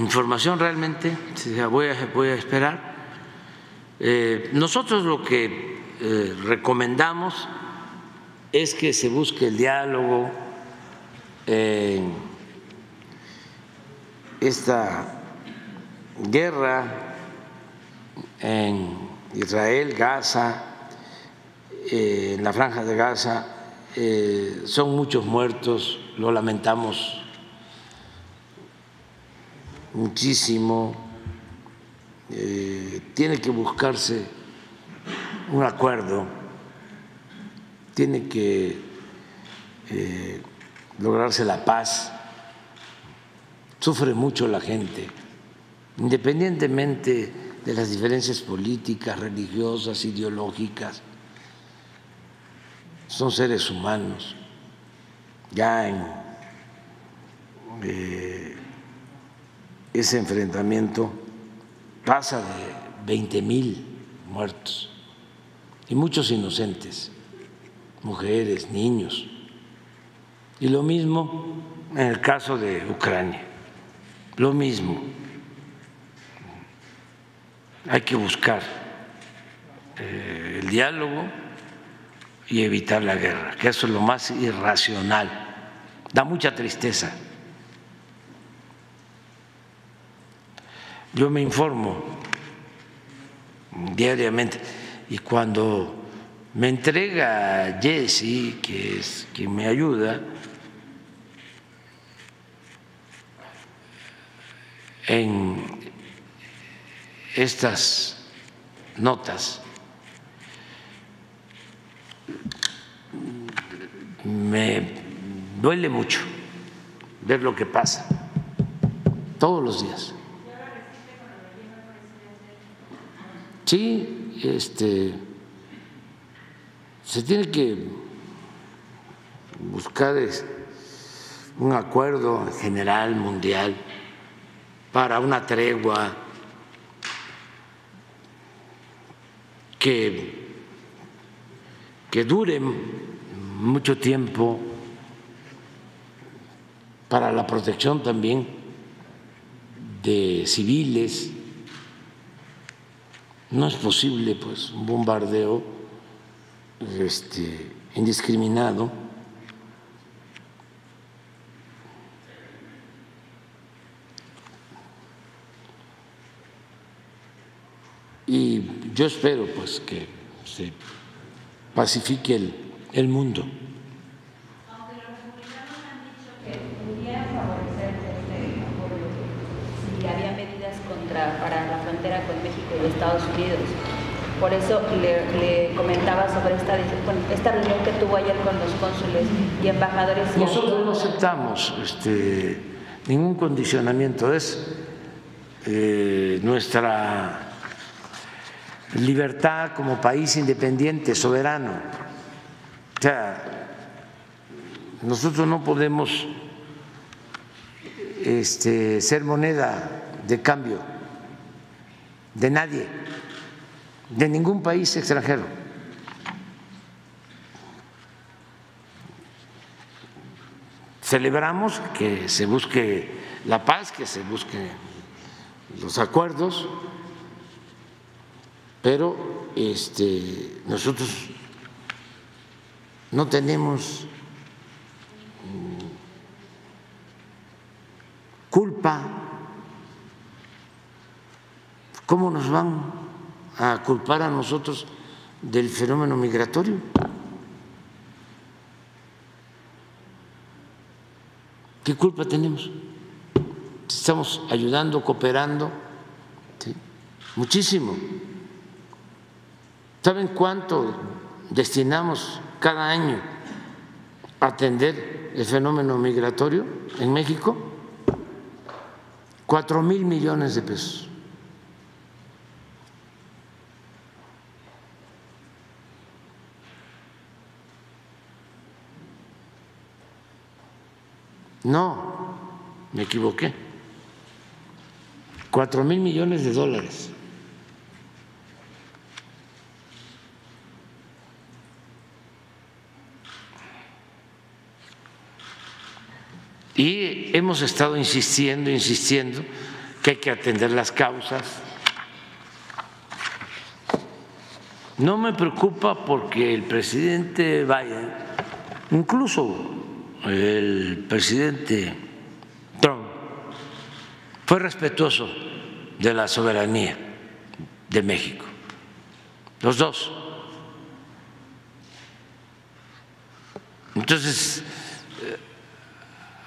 información realmente, voy a, voy a esperar. Eh, nosotros lo que eh, recomendamos es que se busque el diálogo, eh, esta guerra en Israel, Gaza, en la franja de Gaza, son muchos muertos, lo lamentamos muchísimo. tiene que buscarse un acuerdo, tiene que eh, lograrse la paz. Sufre mucho la gente, independientemente de las diferencias políticas, religiosas, ideológicas. Son seres humanos. Ya en eh, ese enfrentamiento pasa de 20 mil muertos y muchos inocentes, mujeres, niños. Y lo mismo en el caso de Ucrania, lo mismo. Hay que buscar eh, el diálogo y evitar la guerra, que eso es lo más irracional. Da mucha tristeza. Yo me informo diariamente y cuando me entrega Jesse, que es quien me ayuda, en estas notas, me duele mucho ver lo que pasa todos los días. Sí, este, se tiene que buscar un acuerdo general mundial para una tregua que, que dure mucho tiempo para la protección también de civiles no es posible pues un bombardeo este, indiscriminado y yo espero pues que se pacifique el, el mundo. Aunque los republicanos han dicho que pudiera favorecer este acuerdo si había medidas contra, para la frontera y Estados Unidos. Por eso le, le comentaba sobre esta, esta reunión que tuvo ayer con los cónsules y embajadores. Nosotros no aceptamos este, ningún condicionamiento, es eh, nuestra libertad como país independiente, soberano. O sea, nosotros no podemos este, ser moneda de cambio de nadie, de ningún país extranjero. Celebramos que se busque la paz, que se busquen los acuerdos, pero este, nosotros no tenemos mm, culpa. ¿Cómo nos van a culpar a nosotros del fenómeno migratorio? ¿Qué culpa tenemos? Estamos ayudando, cooperando, muchísimo. ¿Saben cuánto destinamos cada año a atender el fenómeno migratorio en México? Cuatro mil millones de pesos. No, me equivoqué. Cuatro mil millones de dólares. Y hemos estado insistiendo, insistiendo que hay que atender las causas. No me preocupa porque el presidente Biden, incluso el presidente Trump, fue respetuoso de la soberanía de México, los dos. Entonces,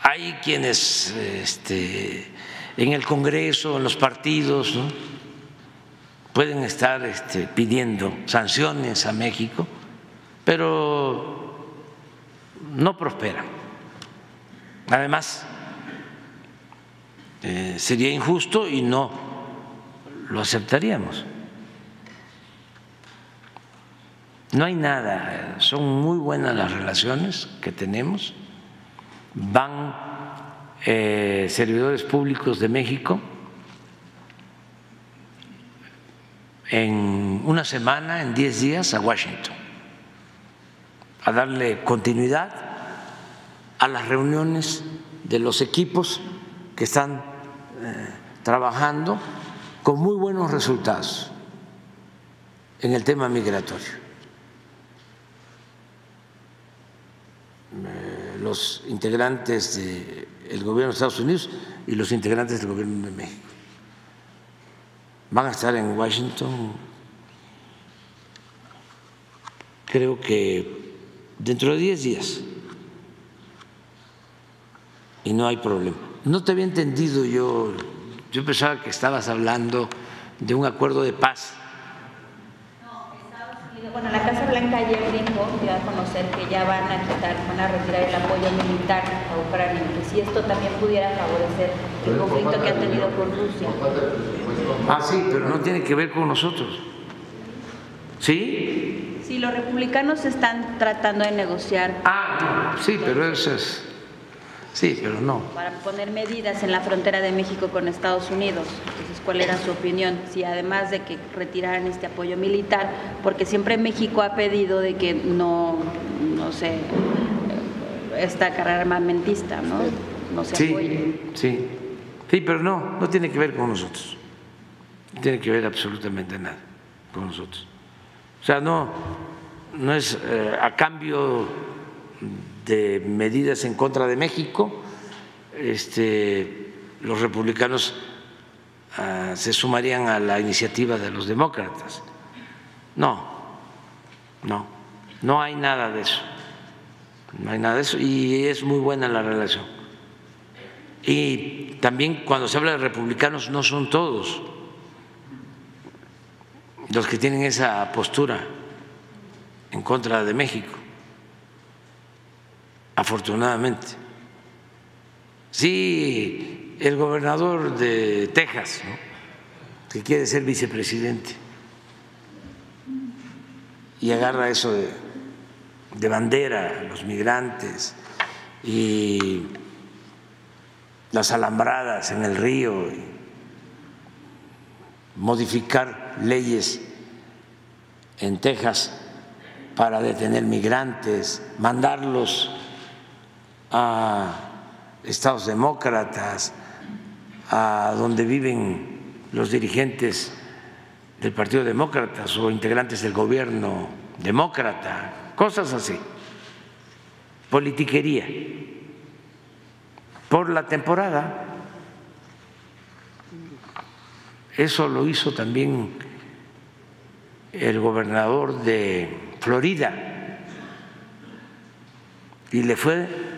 hay quienes este, en el Congreso, en los partidos, ¿no? pueden estar este, pidiendo sanciones a México, pero no prosperan. Además, eh, sería injusto y no lo aceptaríamos. No hay nada, son muy buenas las relaciones que tenemos. Van eh, servidores públicos de México en una semana, en diez días, a Washington, a darle continuidad a las reuniones de los equipos que están eh, trabajando con muy buenos resultados en el tema migratorio. Eh, los integrantes del gobierno de Estados Unidos y los integrantes del gobierno de México. Van a estar en Washington, creo que dentro de 10 días, y no hay problema. No te había entendido yo, yo pensaba que estabas hablando de un acuerdo de paz. No, Estados Unidos, bueno, la Casa Blanca ayer dijo, dio a conocer que ya van a quitar, van a retirar el apoyo militar a Ucrania, que si esto también pudiera favorecer el conflicto que han tenido con Rusia. Ah, sí, pero no tiene que ver con nosotros. ¿Sí? Sí, los republicanos están tratando de negociar Ah, sí, pero eso es. Sí, pero no. para poner medidas en la frontera de México con Estados Unidos. Entonces, ¿cuál era su opinión? Si además de que retiraran este apoyo militar, porque siempre México ha pedido de que no, no sé, esta carrera armamentista, ¿no? No se apoye. Sí, sí. Sí, pero no, no tiene que ver con nosotros. No tiene que ver absolutamente nada con nosotros. O sea, no, no es eh, a cambio de medidas en contra de México, este, los republicanos ah, se sumarían a la iniciativa de los demócratas. No, no, no hay nada de eso. No hay nada de eso y es muy buena la relación. Y también cuando se habla de republicanos no son todos los que tienen esa postura en contra de México, afortunadamente. Sí, el gobernador de Texas, que quiere ser vicepresidente, y agarra eso de, de bandera, los migrantes y las alambradas en el río, y modificar leyes en Texas para detener migrantes, mandarlos a estados demócratas, a donde viven los dirigentes del Partido Demócrata o integrantes del gobierno demócrata, cosas así, politiquería, por la temporada. Eso lo hizo también el gobernador de Florida. Y le fue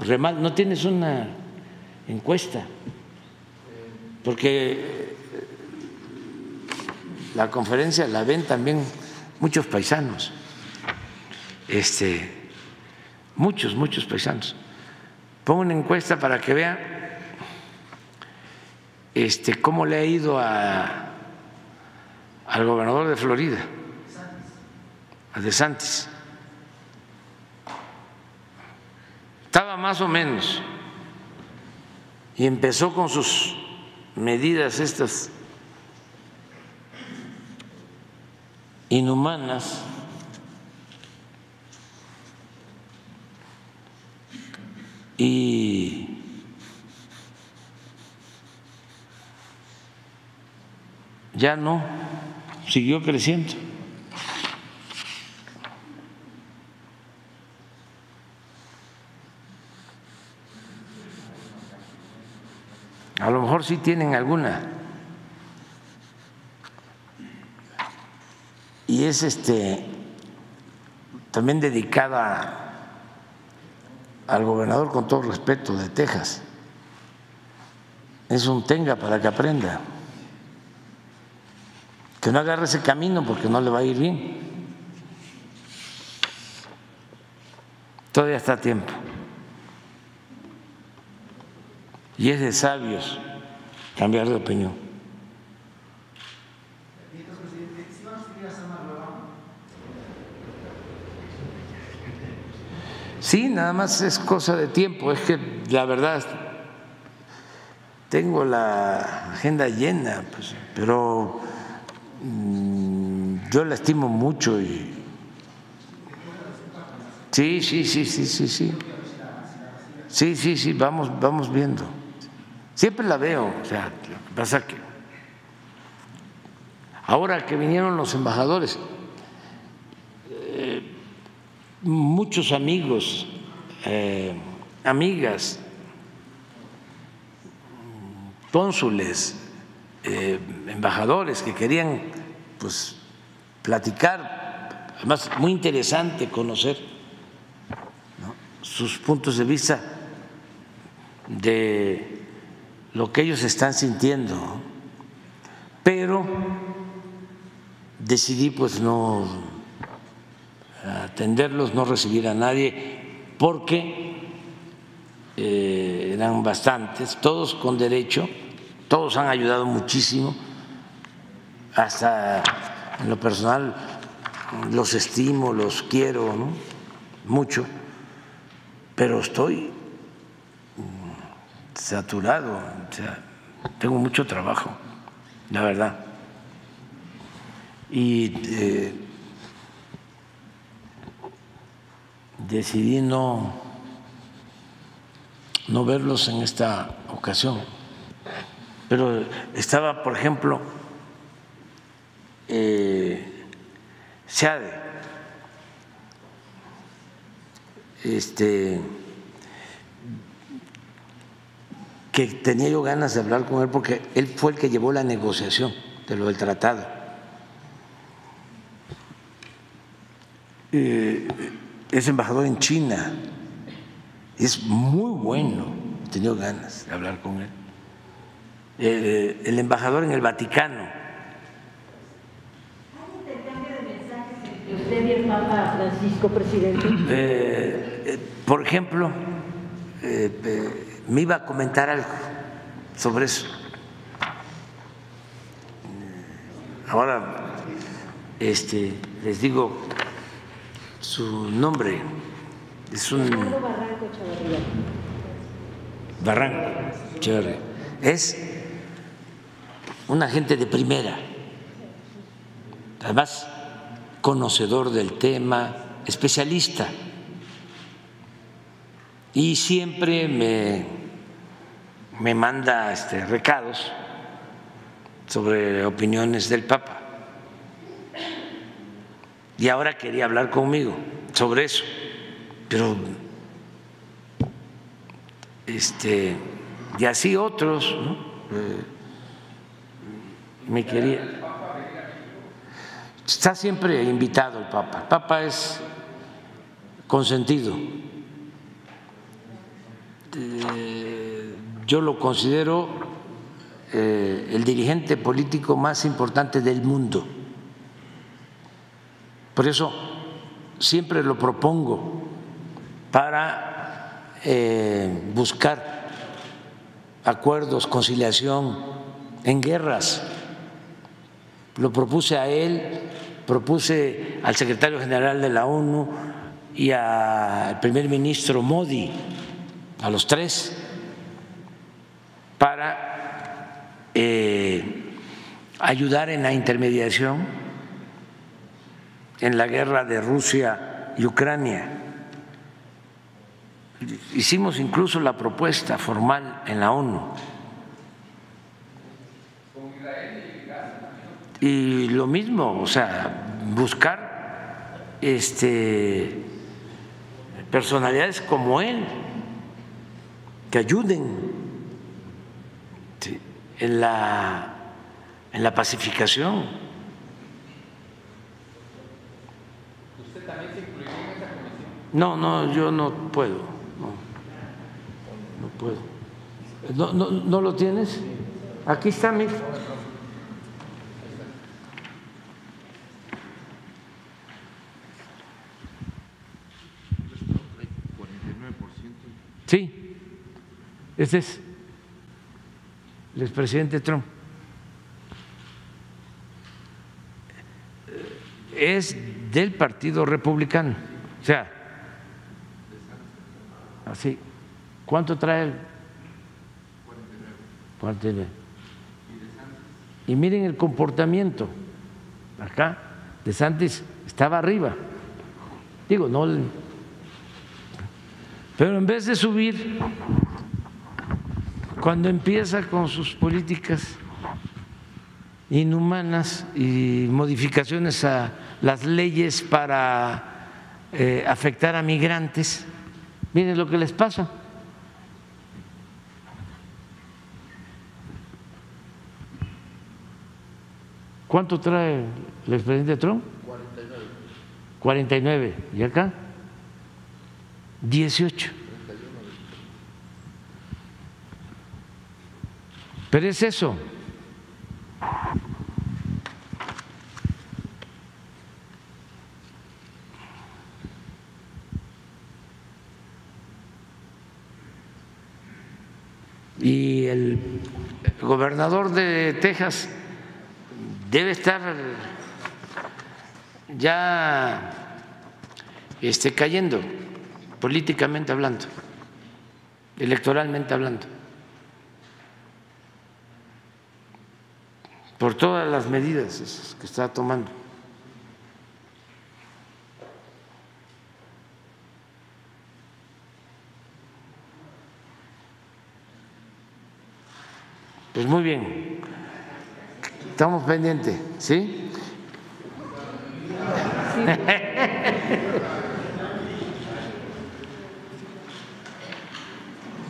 re mal. ¿No tienes una encuesta? Porque la conferencia la ven también muchos paisanos, este, muchos, muchos paisanos. Pongo una encuesta para que vea este, cómo le ha ido a, al gobernador de Florida, a De Santis. Estaba más o menos y empezó con sus medidas estas inhumanas y ya no, siguió creciendo. A lo mejor sí tienen alguna. Y es este también dedicada al gobernador con todo respeto de Texas. Es un tenga para que aprenda. que no agarre ese camino porque no le va a ir bien. Todavía está a tiempo. Y es de sabios cambiar de opinión. Sí, nada más es cosa de tiempo. Es que la verdad tengo la agenda llena, pues, pero mm, yo la estimo mucho y sí, sí, sí, sí, sí, sí. Sí, sí, sí, vamos, vamos viendo. Siempre la veo, o sea, lo que pasa que ahora que vinieron los embajadores, eh, muchos amigos, eh, amigas, cónsules, eh, embajadores que querían pues platicar, además muy interesante conocer sus puntos de vista de lo que ellos están sintiendo, pero decidí pues no atenderlos, no recibir a nadie, porque eh, eran bastantes, todos con derecho, todos han ayudado muchísimo, hasta en lo personal los estimo, los quiero mucho, pero estoy saturado, o sea, tengo mucho trabajo, la verdad. Y eh, decidí no, no verlos en esta ocasión. Pero estaba, por ejemplo, eh, Seade, este que tenía yo ganas de hablar con él porque él fue el que llevó la negociación de lo del tratado. Eh, es embajador en China, es muy bueno, he tenido ganas de hablar con él. Eh, el embajador en el Vaticano. ¿Hay intercambio de mensajes entre usted y el Papa Francisco, presidente? Eh, por ejemplo, me iba a comentar algo sobre eso. Ahora, este, les digo su nombre. Es un Barranco Chavarría. Es un agente de primera, además conocedor del tema, especialista. Y siempre me, me manda este, recados sobre opiniones del Papa. Y ahora quería hablar conmigo sobre eso, pero este y así otros. Eh, me quería. Está siempre invitado el Papa. El Papa es consentido. Eh, yo lo considero eh, el dirigente político más importante del mundo. Por eso siempre lo propongo para eh, buscar acuerdos, conciliación en guerras. Lo propuse a él, propuse al secretario general de la ONU y al primer ministro Modi, a los tres, para eh, ayudar en la intermediación en la guerra de Rusia y Ucrania. Hicimos incluso la propuesta formal en la ONU. Y lo mismo, o sea, buscar este, personalidades como él que ayuden en la, en la pacificación. No, no, yo no puedo. No, no puedo. ¿No, no, no lo tienes? Aquí está mi. Sí, ese es el expresidente Trump. Es del Partido Republicano. O sea, así. ¿Cuánto trae el? 49. Y miren el comportamiento. Acá, de Santis estaba arriba. Digo, no. Pero en vez de subir, cuando empieza con sus políticas inhumanas y modificaciones a las leyes para eh, afectar a migrantes, miren lo que les pasa. ¿Cuánto trae el expresidente Trump? 49. 49. ¿Y acá? 18. Pero es eso. Y el gobernador de Texas debe estar ya este, cayendo, políticamente hablando, electoralmente hablando, por todas las medidas que está tomando. Pues muy bien. Estamos pendientes, ¿sí?